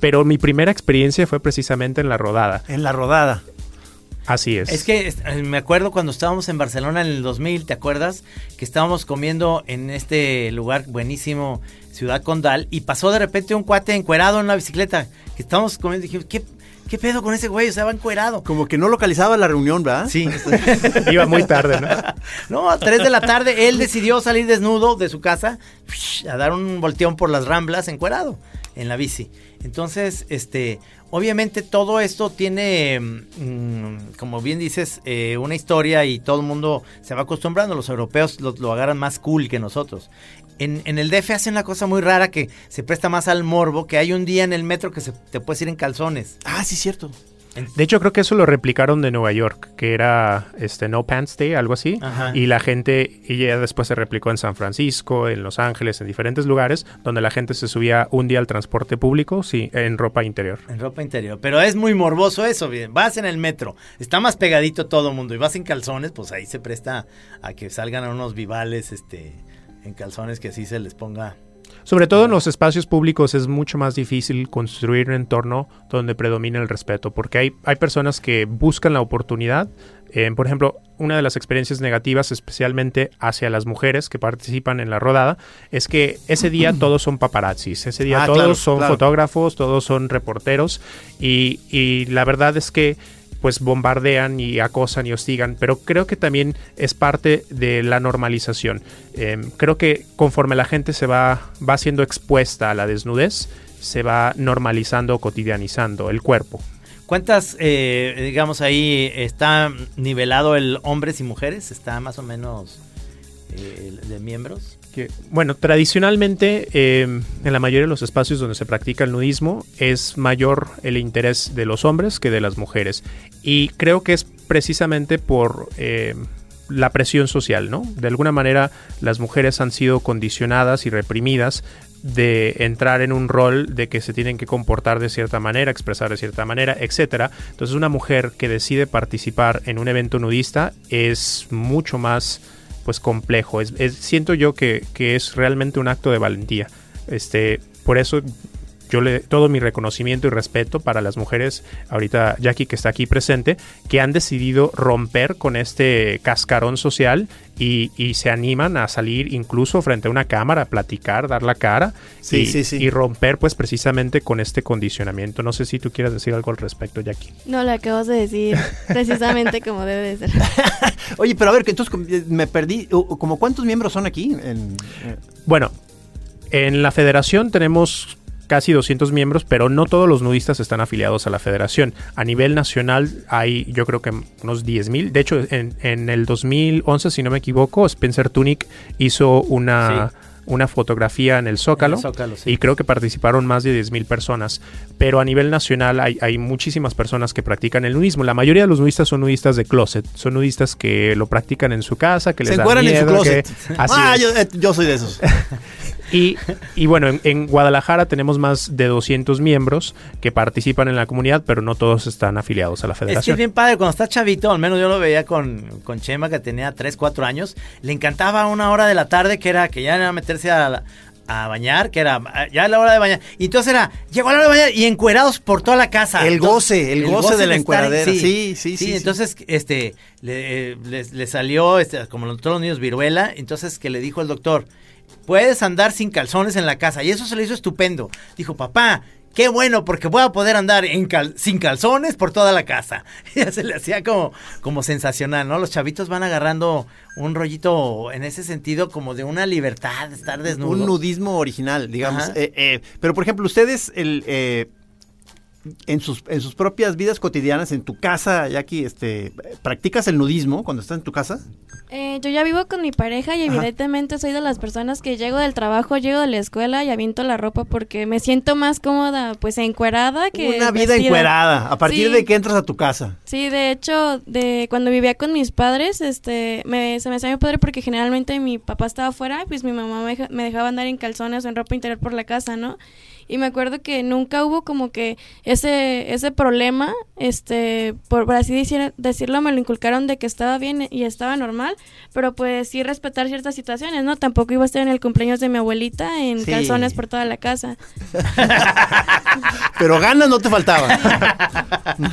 Pero mi primera experiencia fue precisamente en la rodada. En la rodada. Así es. Es que eh, me acuerdo cuando estábamos en Barcelona en el 2000, ¿te acuerdas? Que estábamos comiendo en este lugar buenísimo, Ciudad Condal, y pasó de repente un cuate encuerado en una bicicleta. Que estábamos comiendo y dijimos, ¿qué, qué pedo con ese güey? O sea, va encuerado. Como que no localizaba la reunión, ¿verdad? Sí. Iba muy tarde, ¿no? No, a 3 de la tarde él decidió salir desnudo de su casa a dar un volteón por las ramblas encuerado en la bici. Entonces, este, obviamente todo esto tiene, mm, como bien dices, eh, una historia y todo el mundo se va acostumbrando. Los europeos lo, lo agarran más cool que nosotros. En, en el DF hacen una cosa muy rara que se presta más al morbo, que hay un día en el metro que se, te puedes ir en calzones. Ah, sí, cierto. De hecho, creo que eso lo replicaron de Nueva York, que era este No Pants Day, algo así. Ajá. Y la gente, y ya después se replicó en San Francisco, en Los Ángeles, en diferentes lugares, donde la gente se subía un día al transporte público, sí, en ropa interior. En ropa interior. Pero es muy morboso eso, bien. Vas en el metro, está más pegadito todo el mundo y vas en calzones, pues ahí se presta a que salgan a unos vivales este, en calzones que así se les ponga. Sobre todo en los espacios públicos es mucho más difícil construir un entorno donde predomine el respeto, porque hay, hay personas que buscan la oportunidad. Eh, por ejemplo, una de las experiencias negativas, especialmente hacia las mujeres que participan en la rodada, es que ese día todos son paparazzis, ese día Ah, todos claro, son claro. fotógrafos, todos son reporteros, y, y la verdad es que pues bombardean y acosan y hostigan, pero creo que también es parte de la normalización. Eh, creo que conforme la gente se va, va siendo expuesta a la desnudez, se va normalizando, cotidianizando el cuerpo. ¿Cuántas, eh, digamos, ahí está nivelado el hombres y mujeres? ¿Está más o menos eh, de miembros? Bueno, tradicionalmente eh, en la mayoría de los espacios donde se practica el nudismo es mayor el interés de los hombres que de las mujeres. Y creo que es precisamente por eh, la presión social, ¿no? De alguna manera las mujeres han sido condicionadas y reprimidas de entrar en un rol de que se tienen que comportar de cierta manera, expresar de cierta manera, etcétera. Entonces una mujer que decide participar en un evento nudista es mucho más pues complejo. Es, es- siento yo que, que es realmente un acto de valentía. Este, por eso yo le todo mi reconocimiento y respeto para las mujeres, ahorita Jackie que está aquí presente, que han decidido romper con este cascarón social y, y se animan a salir incluso frente a una cámara, a platicar, dar la cara Sí, y, sí, sí. y romper pues precisamente con este condicionamiento. No sé si tú quieras decir algo al respecto, Jackie. No, lo acabas de decir precisamente como debe de ser. Oye, pero a ver, que entonces eh, me perdí. ¿Como cuántos miembros son aquí? En, eh, Bueno, en la federación tenemos casi 200 miembros, pero no todos los nudistas están afiliados a la federación. A nivel nacional hay yo creo que unos 10.000. De hecho, en, en el 2011, si no me equivoco, Spencer Tunick hizo una... Una fotografía en el Zócalo, En el Zócalo, sí. y creo que participaron más de 10.000 personas. Pero a nivel nacional hay, hay muchísimas personas que practican el nudismo. La mayoría de los nudistas son nudistas de closet. Son nudistas que lo practican en su casa, que les se da encueran en su miedo, closet. que- Así ah, yo, eh, yo soy de esos. Y, y bueno, en, en Guadalajara tenemos más de 200 miembros que participan en la comunidad, pero no todos están afiliados a la Es que es federación. bien padre, cuando está chavito, al menos yo lo veía con, con Chema que tenía 3, 4 años, le encantaba una hora de la tarde que era que ya era meterse a, la- a bañar, que era ya la hora de bañar. Y entonces era, llegó la hora de bañar y encuerados por toda la casa. El Entonces, goce, el goce de la estar- encueradera. Sí, sí, sí, sí. entonces, este, le, eh, le- le salió, este, como todos los niños, viruela, entonces que le dijo el doctor, puedes andar sin calzones en la casa. Y eso se le hizo estupendo. Dijo, papá, qué bueno, porque voy a poder andar en cal- sin calzones por toda la casa. Ya se le hacía como, como sensacional, ¿no? Los chavitos van agarrando un rollito en ese sentido como de una libertad de estar desnudo. Un nudismo original, digamos. Eh, eh, pero, por ejemplo, ustedes, el, eh, en, sus, en sus propias vidas cotidianas, en tu casa, Jackie, este, ¿practicas el nudismo cuando estás en tu casa? Eh, yo ya vivo con mi pareja y Ajá. evidentemente soy de las personas que llego del trabajo, llego de la escuela y aviento la ropa porque me siento más cómoda, pues encuerada que Una vida vestida. encuerada. ¿A partir Sí. de que entras a tu casa? Sí, de hecho, de cuando vivía con mis padres, este, me, se me hacía muy padre porque generalmente mi papá estaba afuera, pues mi mamá me, me dejaba andar en calzones o en ropa interior por la casa, ¿no? Y me acuerdo que nunca hubo como que ese ese problema, este, por, por así decir- decirlo, me lo inculcaron de que estaba bien y estaba normal, pero pues sí respetar ciertas situaciones, ¿no? Tampoco iba a estar en el cumpleaños de mi abuelita en Sí. calzones por toda la casa. Pero ganas no te faltaban.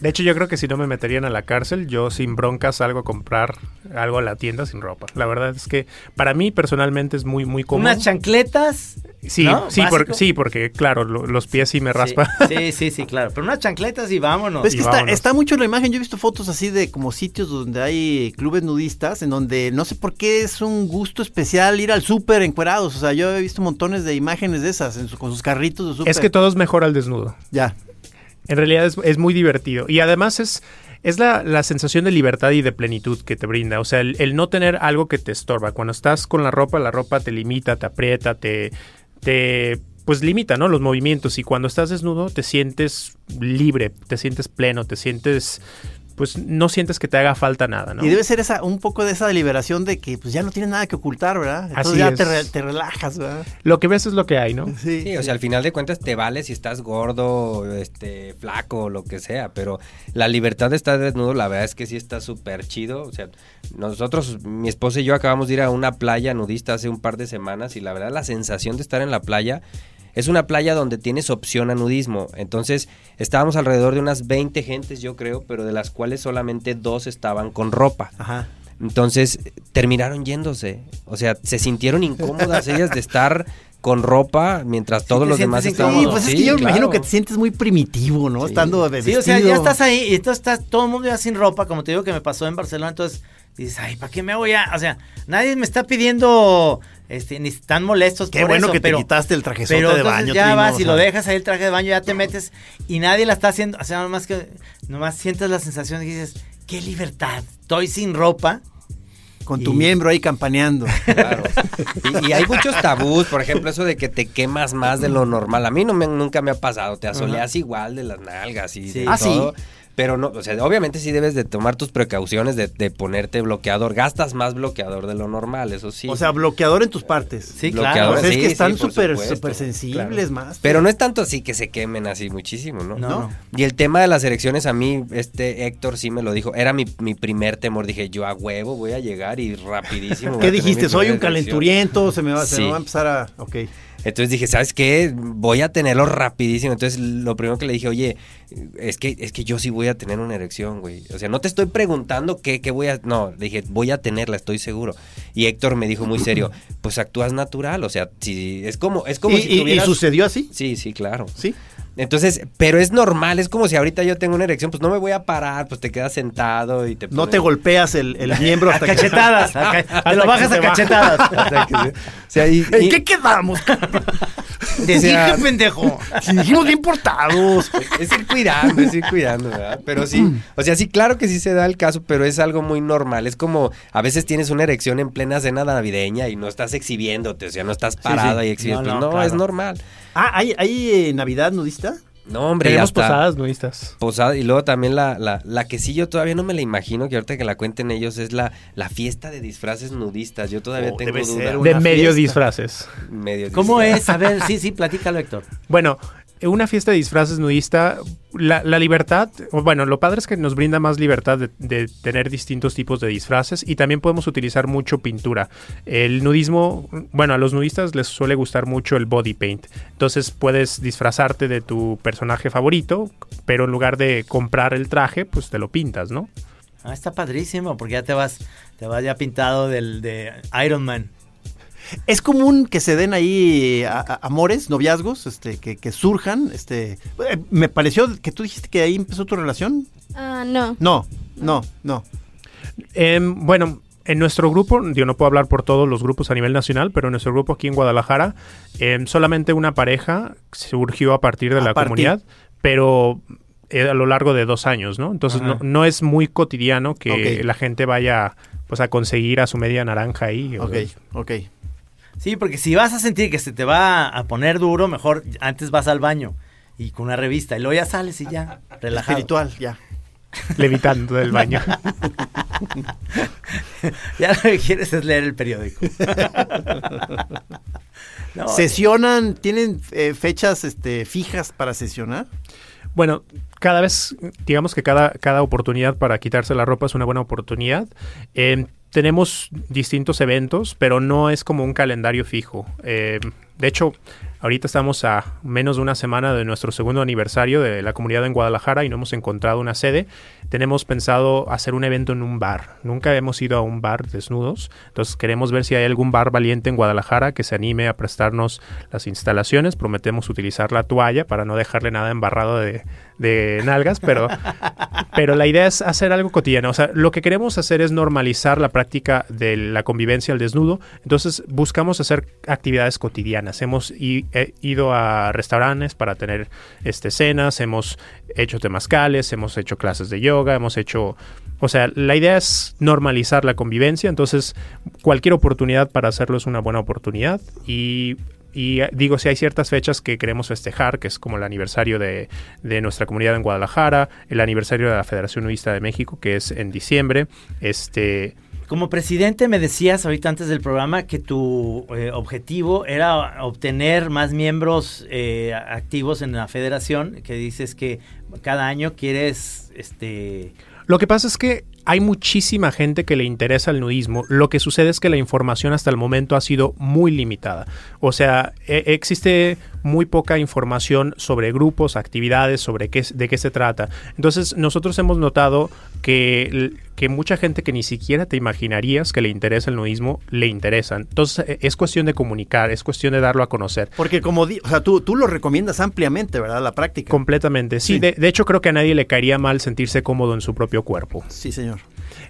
De hecho, yo creo que si no me meterían a la cárcel, yo sin broncas salgo a comprar algo a la tienda sin ropa. La verdad es que para mí personalmente es muy, muy cómodo. Unas chancletas. Sí, ¿no? sí, porque, sí, porque claro, lo- los pies sí me raspa. Sí, sí, sí, sí, claro. Pero unas chancletas y vámonos. Pues es que Y está, vámonos. está mucho la imagen. Yo he visto fotos así de como sitios donde hay clubes nudistas, en donde no sé por qué es un gusto especial ir al súper encuerados. O sea, yo he visto montones de imágenes de esas en su- con sus carritos de súper. es que todo es mejor al desnudo. Ya. En realidad es, es muy divertido. Y además es, es la, la sensación de libertad y de plenitud que te brinda. O sea, el, el no tener algo que te estorba. Cuando estás con la ropa, la ropa te limita, te aprieta, te, te pues limita, ¿no? Los movimientos. Y cuando estás desnudo, te sientes libre, te sientes pleno, te sientes. Pues no sientes que te haga falta nada, ¿no? Y debe ser esa un poco de esa liberación de que pues ya no tienes nada que ocultar, ¿verdad? Entonces Así ya es. te, re- te relajas, ¿verdad? Lo que ves es lo que hay, ¿no? Sí. Sí, o sea, al final de cuentas te vale si estás gordo, este, flaco, lo que sea, pero la libertad de estar desnudo, la verdad es que sí está súper chido. O sea, nosotros, mi esposa y yo acabamos de ir a una playa nudista hace un par de semanas y la verdad la sensación de estar en la playa es una playa donde tienes opción a nudismo. Entonces, estábamos alrededor de unas 20 gentes, yo creo, pero de las cuales solamente dos estaban con ropa. Ajá. Entonces terminaron yéndose. O sea, se sintieron incómodas ellas de estar con ropa mientras todos los demás estaban. Sí, pues es que yo me claro. imagino que te sientes muy primitivo, ¿no? Sí. Estando de Sí, o sea, ya estás ahí y entonces estás todo el mundo ya sin ropa, como te digo que me pasó en Barcelona, entonces dices, ay, ¿para qué me voy a...? O sea, nadie me está pidiendo, este, ni están molestos Qué por bueno eso, que te quitaste el trajezote pero de entonces baño. ya Trino, vas o y lo sea. dejas ahí el traje de baño, ya te metes y nadie la está haciendo, o sea, nomás que, nomás sientes la sensación de que dices, qué libertad, estoy sin ropa. Con tu Y- miembro ahí campaneando. Claro. Y, y hay muchos tabús, por ejemplo, eso de que te quemas más de lo normal. A mí no me, nunca me ha pasado. Te asoleas igual de las nalgas y Sí. de Ah, ¿sí? Pero no, o sea, obviamente sí debes de tomar tus precauciones de, de ponerte bloqueador. Gastas más bloqueador de lo normal, eso sí. O sea, bloqueador en tus partes. Sí, Bloqueador, claro. es sí, que están sí, súper súper sensibles más. Pero no es tanto así que se quemen así muchísimo, ¿no? No, no. Y el tema de las elecciones, a mí, este Héctor sí me lo dijo. Era mi, mi primer temor. Dije, yo a huevo voy a llegar y rapidísimo. ¿Qué dijiste? Soy un primera elección". calenturiento, se me va, se me Sí. va a empezar a... Ok. Entonces dije, ¿sabes qué? Voy a tenerlo rapidísimo. Entonces lo primero que le dije, oye, es que, es que yo sí voy a tener una erección, güey. O sea, no te estoy preguntando qué, qué voy a... No, le dije, voy a tenerla, estoy seguro. Y Héctor me dijo muy serio, pues actúas natural. O sea, si, es como, es como ¿Y, si y- y tuvieras... sucedió así? Sí, sí, claro. Sí. Entonces, pero es normal, es como si ahorita yo tengo una erección, pues no me voy a parar, pues te quedas sentado y te No te golpeas el, el miembro A hasta que... cachetadas, a ca- te lo que bajas a cachetadas. Que o sea, y- ¿En qué quedamos? O sea, dije, pendejo. Si dijimos bien portados. Es ir cuidando, es ir cuidando, ¿verdad? Pero sí, o sea, sí, claro que sí se da el caso, pero es algo muy normal. Es como a veces tienes una erección en plena cena navideña y no estás exhibiéndote, o sea, no estás parado sí. ahí exhibiendo. No, No, no, claro. es normal. Ah, ¿hay, hay eh, Navidad nudista? No, hombre, Tenemos hasta posadas nudistas. posada. Y luego también la, la, la que sí yo todavía no me la imagino, que ahorita que la cuenten ellos, es la, la fiesta de disfraces nudistas. Yo todavía Oh, tengo debe duda. ser De medio fiesta. disfraces. Medio ¿Cómo es? A ver, sí, sí, platícalo, Héctor. Bueno, una fiesta de disfraces nudista, la, la libertad, bueno, lo padre es que nos brinda más libertad de, de tener distintos tipos de disfraces y también podemos utilizar mucho pintura. El nudismo, bueno, a los nudistas les suele gustar mucho el body paint. Entonces puedes disfrazarte de tu personaje favorito, pero en lugar de comprar el traje, pues te lo pintas, ¿no? Ah, está padrísimo, porque ya te vas, te vas ya pintado del de Iron Man. Es común que se den ahí a- a- amores, noviazgos, este, que, que surjan. Este, eh, me pareció que tú dijiste que ahí empezó tu relación. Ah, no. No, no, no. Em, bueno, en nuestro grupo, yo no puedo hablar por todos los grupos a nivel nacional, pero en nuestro grupo aquí en Guadalajara, em, solamente una pareja surgió a partir de A la partir. comunidad, pero eh, a lo largo de dos años, ¿no? Entonces no, es muy cotidiano que la gente vaya pues a conseguir a su media naranja ahí. o- Ok, ok. Sí, porque si vas a sentir que se te va a poner duro, mejor antes vas al baño y con una revista y luego ya sales y ya, relajado. Espiritual, ya. levitando del baño. Ya lo que quieres es leer el periódico. No, ¿Sesionan? ¿Tienen eh, fechas este, fijas para sesionar? Bueno, cada vez, digamos que cada, cada oportunidad para quitarse la ropa es una buena oportunidad. Eh, tenemos distintos eventos, pero no es como un calendario fijo. Eh, de hecho, ahorita estamos a menos de una semana de nuestro segundo aniversario de la comunidad en Guadalajara y no hemos encontrado una sede. Tenemos pensado hacer un evento en un bar. Nunca hemos ido a un bar desnudos, entonces queremos ver si hay algún bar valiente en Guadalajara que se anime a prestarnos las instalaciones. Prometemos utilizar la toalla para no dejarle nada embarrado de, de nalgas, pero, pero la idea es hacer algo cotidiano. O sea, lo que queremos hacer es normalizar la práctica de la convivencia al desnudo. Entonces buscamos hacer actividades cotidianas. Hemos eh, ido a restaurantes para tener este, cenas, hemos hecho temazcales, hemos hecho clases de yoga, hemos hecho... O sea, la idea es normalizar la convivencia, entonces cualquier oportunidad para hacerlo es una buena oportunidad y y eh, digo, si hay ciertas fechas que queremos festejar, que es como el aniversario de, de nuestra comunidad en Guadalajara, el aniversario de la Federación Nudista de México, que es en diciembre, este... Como presidente me decías ahorita antes del programa que tu eh, objetivo era obtener más miembros eh, activos en la federación, que dices que cada año quieres, este, Lo que pasa es que hay muchísima gente que le interesa el nudismo. Lo que sucede es que la información hasta el momento ha sido muy limitada. O sea, e- existe muy poca información sobre grupos, actividades, sobre qué, es- de qué se trata. Entonces, nosotros hemos notado que, que mucha gente que ni siquiera te imaginarías que le interesa el nudismo, le interesan. Entonces, e- es cuestión de comunicar, es cuestión de darlo a conocer. Porque como, di- o sea, tú, tú lo recomiendas ampliamente, ¿verdad? La práctica. Completamente. Sí, Sí. De, de hecho creo que a nadie le caería mal sentirse cómodo en su propio cuerpo. Sí, señor.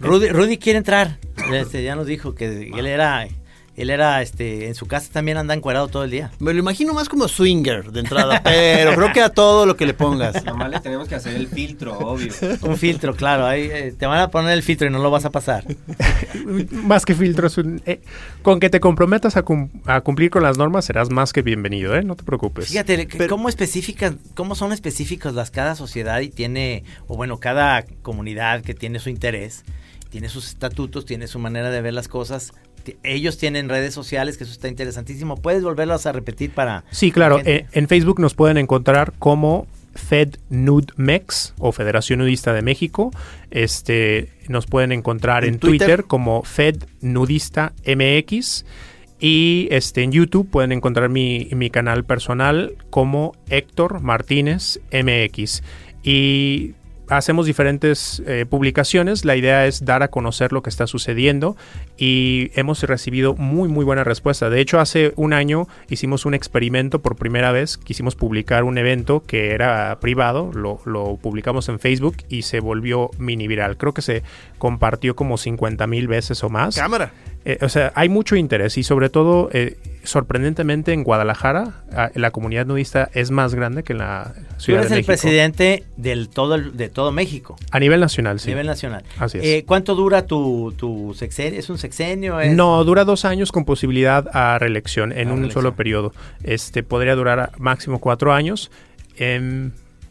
Rudy, Rudy quiere entrar. Este, ya nos dijo que él era, él era, este, en su casa también anda encuadrado todo el día. Me lo imagino más como swinger de entrada, pero creo que a todo lo que le pongas. Nomás le tenemos que hacer el filtro, obvio. Un filtro, claro. Ahí eh, te van a poner el filtro y no lo vas a pasar. más que filtros, un- eh, con que te comprometas a, cum- a cumplir con las normas serás más que bienvenido, ¿eh? No te preocupes. Fíjate, que- Pero- cómo específicas, cómo son específicas las cada sociedad y tiene, o bueno, cada comunidad que tiene su interés, tiene sus estatutos, tiene su manera de ver las cosas. Ellos tienen redes sociales, que eso está interesantísimo. ¿Puedes volverlas a repetir para...? Sí, claro. eh, en Facebook nos pueden encontrar como Fed Nude Mex o Federación Nudista de México. Este, nos pueden encontrar ¿En en, Twitter? Twitter? como Fed Nudista MX. Y este, en YouTube pueden encontrar mi, mi canal personal como Héctor Martínez MX. Y hacemos diferentes eh, publicaciones. La idea es dar a conocer lo que está sucediendo y hemos recibido muy muy buena respuesta. De hecho, hace un año hicimos un experimento por primera vez. Quisimos publicar un evento que era privado, lo, lo publicamos en Facebook y se volvió mini viral. Creo que se compartió como 50 mil veces o más. Cámara. Eh, o sea, hay mucho interés y sobre todo, eh, sorprendentemente en Guadalajara, la comunidad nudista es más grande que en la Tú Ciudad eres de el México. presidente del todo, el- de todo México, A nivel nacional, a sí. nivel nacional. Así es. Eh, ¿Cuánto dura tu, tu sexenio? ¿Es un sexenio? ¿Es- No, dura dos años con posibilidad a reelección en A un reelección. solo periodo. Este podría durar a máximo cuatro años.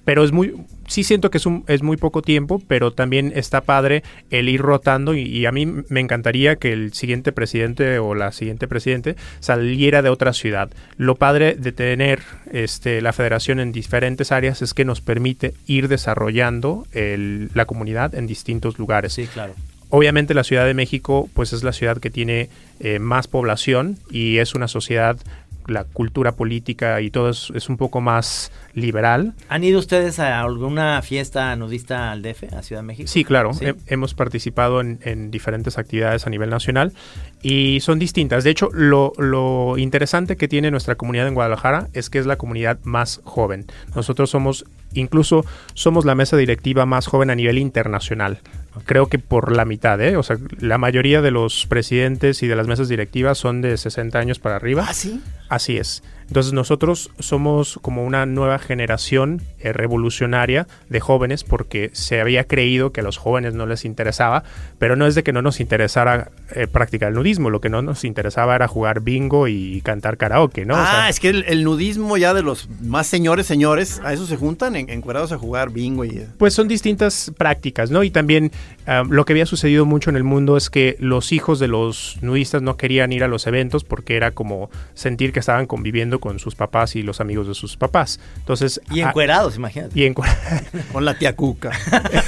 Pero es muy, sí siento que es, un, es muy poco tiempo, pero también está padre el ir rotando y, y a mí me encantaría que el siguiente presidente o la siguiente presidente saliera de otra ciudad. Lo padre de tener este, la federación en diferentes áreas es que nos permite ir desarrollando el- la comunidad en distintos lugares. Sí, claro. Obviamente la Ciudad de México pues es la ciudad que tiene eh, más población y es una sociedad la cultura política y todo es, es un poco más liberal. ¿Han ido ustedes a alguna fiesta nudista al DF, a Ciudad de México? Sí, claro. Sí. He- hemos participado en, en diferentes actividades a nivel nacional y son distintas. De hecho, lo, lo interesante que tiene nuestra comunidad en Guadalajara es que es la comunidad más joven. Nosotros somos, incluso somos la mesa directiva más joven a nivel internacional. Creo que por la mitad, ¿eh? O sea, la mayoría de los presidentes y de las mesas directivas son de 60 años para arriba. ¿Ah, sí? Así es. Entonces nosotros somos como una nueva generación eh, revolucionaria de jóvenes porque se había creído que a los jóvenes no les interesaba, pero no es de que no nos interesara eh, practicar el nudismo, lo que no nos interesaba era jugar bingo y cantar karaoke, ¿no? O ah, sea, es que el, el nudismo ya de los más señores, señores, a eso se juntan en, encuerados a jugar bingo y... eh, Pues son distintas prácticas, ¿no? Y también ah, lo que había sucedido mucho en el mundo es que los hijos de los nudistas no querían ir a los eventos porque era como sentir que estaban conviviendo con sus papás y los amigos de sus papás. Entonces, Y ah, encuerados, imagínate. y con la tía Cuca.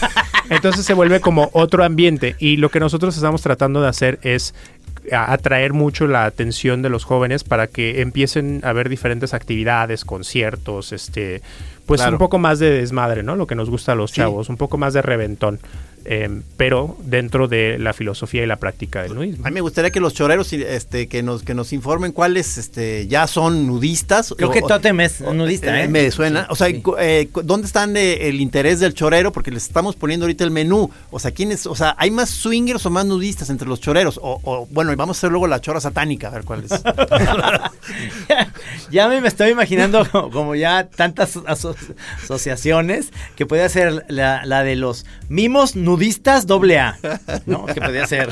Entonces se vuelve como otro ambiente y lo que nosotros estamos tratando de hacer es atraer mucho la atención de los jóvenes para que empiecen a ver diferentes actividades, conciertos, este, pues Claro. un poco más de desmadre, ¿no? Lo que nos gusta a los Sí. chavos, un poco más de reventón, em, pero dentro de la filosofía y la práctica del nudismo. A mí me gustaría que los choreros este, que nos que nos informen cuáles este, ya son nudistas. Creo o- que o- Totem es nudista, Eh, ¿eh? Me suena. O sea, Sí. eh, ¿dónde están eh, el interés del chorero? Porque les estamos poniendo ahorita el menú. O sea, ¿quiénes? O sea, ¿hay más swingers o más nudistas entre los choreros? O, o, bueno, y vamos a hacer luego la chora satánica, a ver cuál es. ya me, me estoy imaginando como, como ya tantas aso- asociaciones que podría ser la, la de los mimos nudistas doble A, ¿no? Que podría ser.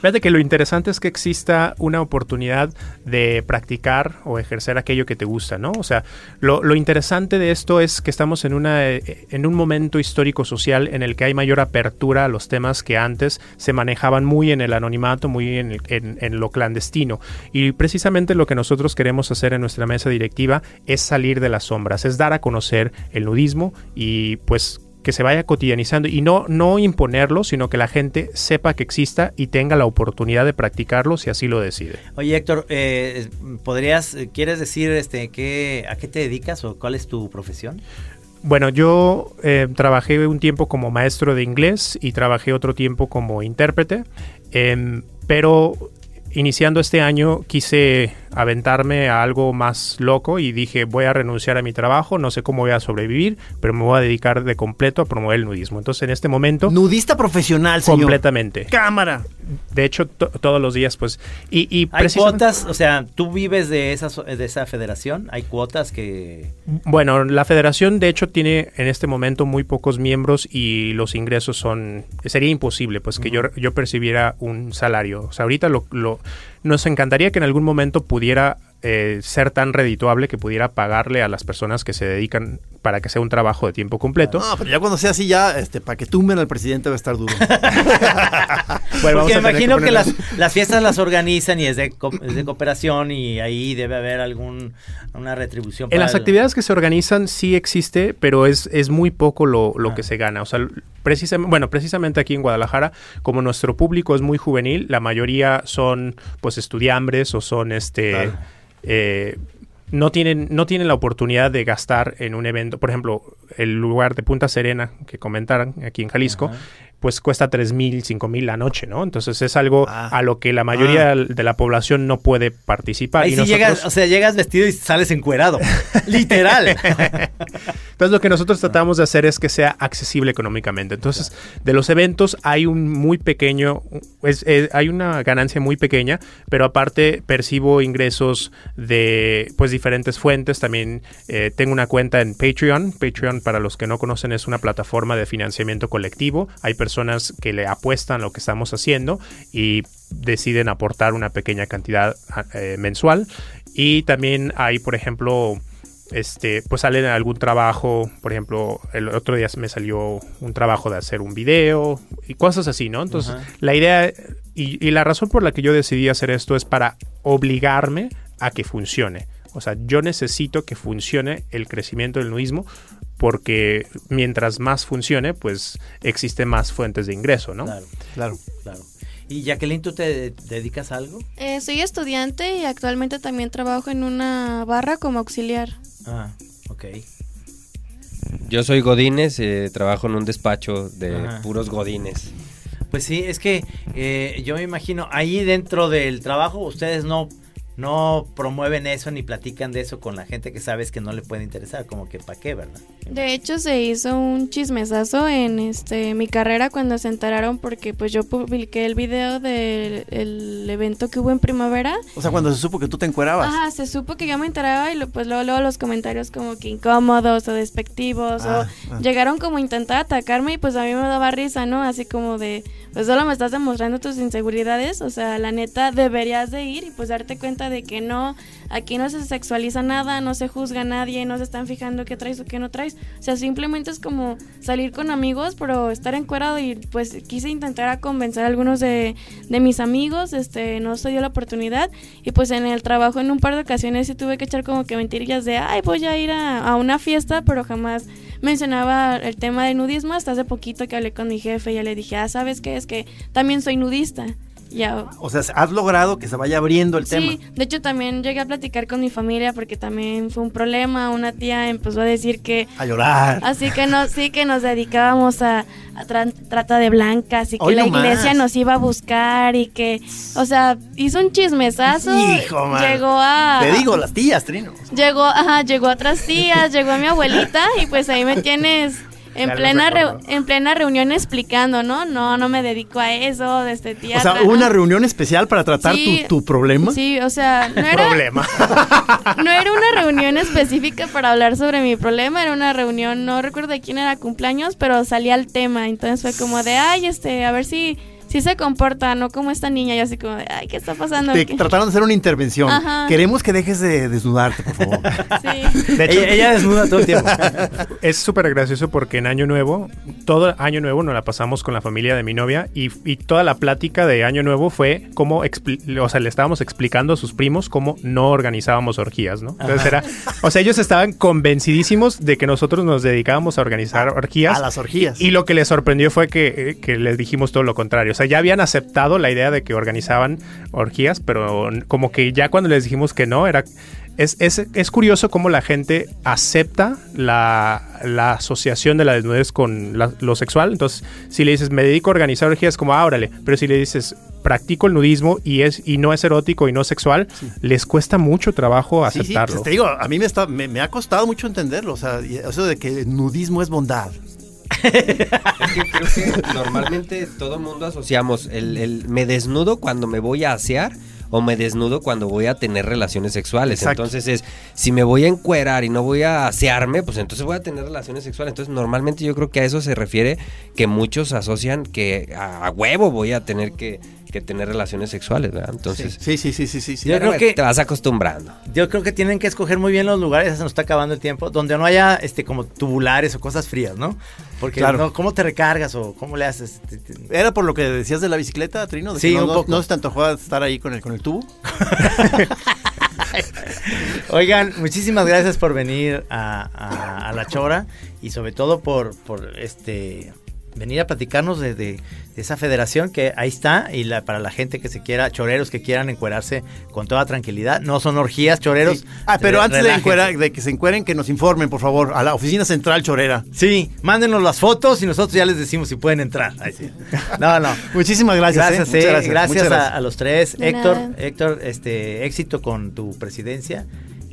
Fíjate que lo interesante es que exista una oportunidad de practicar o ejercer aquello que te gusta, ¿no? O sea, lo, lo interesante de esto es que estamos en, una, eh, en un momento histórico social en el que hay mayor apertura a los temas que antes se manejaban muy en el anonimato, muy en, el- en- en lo clandestino. Y precisamente lo que nosotros queremos hacer en nuestra mesa directiva es salir de las sombras, es dar a conocer el nudismo y pues que se vaya cotidianizando y no, no imponerlo, sino que la gente sepa que exista y tenga la oportunidad de practicarlo si así lo decide. Oye, Héctor, eh, ¿podrías, quieres decir este, qué, a qué te dedicas o cuál es tu profesión? Bueno, yo eh, trabajé un tiempo como maestro de inglés y trabajé otro tiempo como intérprete, em, pero iniciando este año quise aventarme a algo más loco y dije voy a renunciar a mi trabajo, no sé cómo voy a sobrevivir, pero me voy a dedicar de completo a promover el nudismo. Entonces en este momento... Nudista profesional, señor. Completamente. Cámara. De hecho, to- todos los días, pues. Y, y ¿Hay cuotas? O sea, ¿tú vives de esa, so- de esa federación? ¿Hay cuotas que...? Bueno, la federación de hecho tiene en este momento muy pocos miembros y los ingresos son... Sería imposible pues que yo, yo percibiera un salario. O sea, ahorita lo, lo- nos encantaría que en algún momento pudiera eh, ser tan redituable que pudiera pagarle a las personas que se dedican para que sea un trabajo de tiempo completo. No, pero ya cuando sea así, ya, este, para que tumben al presidente va a estar duro. Bueno, vamos Porque a me que imagino que, las, las fiestas las organizan y es de, co- es de cooperación y ahí debe haber algún una retribución. En para las el- actividades que se organizan sí existe, pero es, es muy poco lo, lo Ah. que se gana. O sea, precisamente, bueno, precisamente aquí en Guadalajara, como nuestro público es muy juvenil, la mayoría son pues estudiambres o son este Claro. eh, no tienen, no tienen la oportunidad de gastar en un evento. Por ejemplo, el lugar de Punta Serena que comentaron aquí en Jalisco, Ajá. Pues cuesta tres mil, cinco mil la noche, ¿no? Entonces es algo Ah. a lo que la mayoría de la población no puede participar. Ahí Y nosotros- llegas, o sea, llegas vestido y sales encuerado. Literal. Entonces lo que nosotros tratamos de hacer es que sea accesible económicamente. Entonces, de los eventos hay un muy pequeño, es- es- hay una ganancia muy pequeña, pero aparte percibo ingresos de pues diferentes fuentes. También eh, tengo una cuenta en Patreon. Patreon, para los que no conocen, es una plataforma de financiamiento colectivo. Hay personas que le apuestan lo que estamos haciendo y deciden aportar una pequeña cantidad eh, mensual. Y también hay, por ejemplo, este, pues sale algún trabajo, por ejemplo, el otro día me salió un trabajo de hacer un video y cosas así, ¿no? Entonces, la idea y, y la razón por la que yo decidí hacer esto es para obligarme a que funcione. O sea, yo necesito que funcione el crecimiento del nudismo porque mientras más funcione, pues existen más fuentes de ingreso, ¿no? Claro, Claro. claro. Y Jacqueline, ¿tú te dedicas a algo? Eh, soy estudiante y actualmente también trabajo en una barra como auxiliar. Ah, ok. Yo soy Godínez, eh, trabajo en un despacho de Ajá. puros Godines. Pues sí, es que eh, yo me imagino, ahí dentro del trabajo, ustedes no, no promueven eso ni platican de eso con la gente que sabes que no le puede interesar, como que para qué, ¿verdad? De hecho, se hizo un chismesazo en este mi carrera cuando se enteraron porque pues yo publiqué el video del el evento que hubo en primavera. O sea, cuando se supo que tú te encuerabas. Ajá, se supo que yo me enteraba y lo- pues luego, luego los comentarios como que incómodos o despectivos Ah, o ah. llegaron como a intentar atacarme y pues a mí me daba risa, ¿no? Así como de, pues solo me estás demostrando tus inseguridades, o sea, la neta deberías de ir y pues darte cuenta de que no, aquí no se sexualiza nada, no se juzga nadie, no se están fijando qué traes o qué no traes, o sea, simplemente es como salir con amigos, pero estar encuerado y pues quise intentar a convencer a algunos de, de mis amigos, este, no se dio la oportunidad y pues en el trabajo en un par de ocasiones sí tuve que echar como que mentirillas de, ay, voy a ir a, a una fiesta, pero jamás mencionaba el tema de nudismo hasta hace poquito que hablé con mi jefe y ya le dije, ah, ¿sabes qué? Es que también soy nudista. Ya, O sea, has logrado que se vaya abriendo el tema. Sí, de hecho también llegué a platicar con mi familia porque también fue un problema. Una tía empezó a decir que A llorar. así que no, sí que nos dedicábamos a, a tra- trata de blancas y que Hoy la no iglesia más. nos iba a buscar y que, o sea, hizo un chismesazo. Hijo, man. Llegó a Te digo, las tías, Trino. Llegó, ajá, llegó a otras tías, llegó a mi abuelita y pues ahí me tienes en plena reu- en plena reunión explicando, ¿no? No, no me dedico a eso, de este tía. O sea, hubo una reunión especial para tratar Sí. tu, tu problema. Sí, o sea, no era, Problema. no era una reunión específica para hablar sobre mi problema, era una reunión, no recuerdo de quién era cumpleaños, pero salía el tema, entonces fue como de, ay, este, a ver si, si se comporta, no como esta niña, y así como de, ay, ¿qué está pasando? Te ¿Qué- trataron de hacer una intervención. Ajá. Queremos que dejes de desnudarte, por favor. Sí. De hecho, ella, ella desnuda todo el tiempo. es súper gracioso porque en Año Nuevo, todo Año Nuevo nos la pasamos con la familia de mi novia y, y toda la plática de Año Nuevo fue cómo, expli- o sea, le estábamos explicando a sus primos cómo no organizábamos orgías, ¿no? Entonces era, o sea, ellos estaban convencidísimos de que nosotros nos dedicábamos a organizar orgías. A las orgías. Y lo que les sorprendió fue que, eh, que les dijimos todo lo contrario. O sea, ya habían aceptado la idea de que organizaban orgías, pero como que ya cuando les dijimos que no, era... Es, es, es curioso cómo la gente acepta la, la asociación de la desnudez con la- lo sexual. Entonces, si le dices, me dedico a organizar orgías, como, ah, órale. Pero si le dices, practico el nudismo y, es, y no es erótico y no sexual, les cuesta mucho trabajo Sí, sí, aceptarlo. pues te digo, a mí me, está, me, me ha costado mucho entenderlo. O sea, eso de que el nudismo es bondad. Creo que normalmente todo el mundo asociamos el, el me desnudo cuando me voy a asear o me desnudo cuando voy a tener relaciones sexuales. Exacto. Entonces es, si me voy a encuerar y no voy a asearme, pues entonces voy a tener relaciones sexuales. Entonces normalmente yo creo que a eso se refiere que muchos asocian que a, a huevo voy a tener que, que tener relaciones sexuales, ¿verdad? Entonces, Sí, sí, sí, sí, sí. sí. Yo creo que- te vas acostumbrando. Yo creo que tienen que escoger muy bien los lugares, ya se nos está acabando el tiempo, donde no haya este como tubulares o cosas frías, ¿no? Porque Claro. no, ¿cómo te recargas o cómo le haces? ¿Era por lo que decías de la bicicleta, Trino? De Sí, que no, un no- poco. ¿No se te antojó estar ahí con el, con el tubo? Oigan, muchísimas gracias por venir a, a- a La Chora y sobre todo por, por este venir a platicarnos de, de- de esa federación que ahí está y la, para la gente que se quiera, choreros que quieran encuerarse con toda tranquilidad. No son orgías, choreros. Sí. Ah, pero Re- antes de, encuera- de que se encueren, que nos informen, por favor, a la oficina central chorera. Sí, mándenos las fotos y nosotros ya les decimos si pueden entrar. Ay, sí. No, no. Muchísimas gracias. Gracias, ¿eh? eh, Muchas gracias, muchas a, a los tres. De Héctor, nada. Héctor, este, éxito con tu presidencia.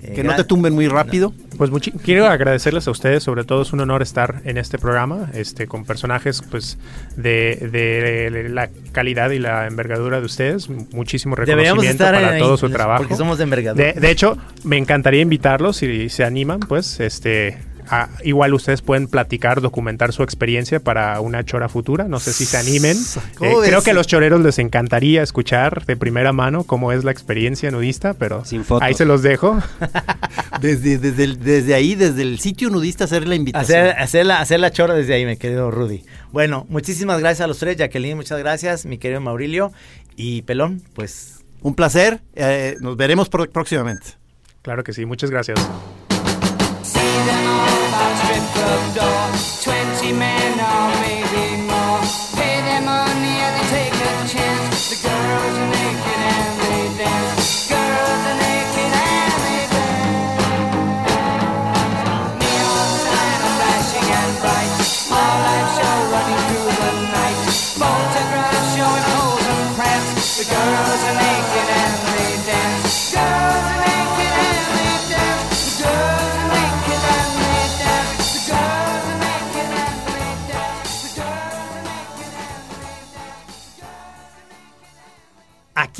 Eh, Que no te tumben muy rápido. Pues muchi- quiero agradecerles a ustedes, sobre todo es un honor estar en este programa, este, con personajes pues de, de la calidad y la envergadura de ustedes. Muchísimo reconocimiento estar para ahí, todo su trabajo. Porque somos de envergadura. De, de hecho, me encantaría invitarlos si se animan, pues, este, a- igual ustedes pueden platicar, documentar su experiencia para una chora futura. No sé si se animen. ¿Cómo Eh, creo que a los choreros les encantaría escuchar de primera mano cómo es la experiencia nudista, pero Sin fotos. ahí se los dejo. Desde, desde, el- desde ahí, desde el sitio nudista, hacer la invitación. Hacer, hacer, la, hacer la chora desde ahí, mi querido Rudy. Bueno, muchísimas gracias a los tres. Jacqueline, muchas gracias. Mi querido Maurilio. Y Pelón, pues Un placer. eh, nos veremos próximamente. Claro que sí, muchas gracias. Strip 20 men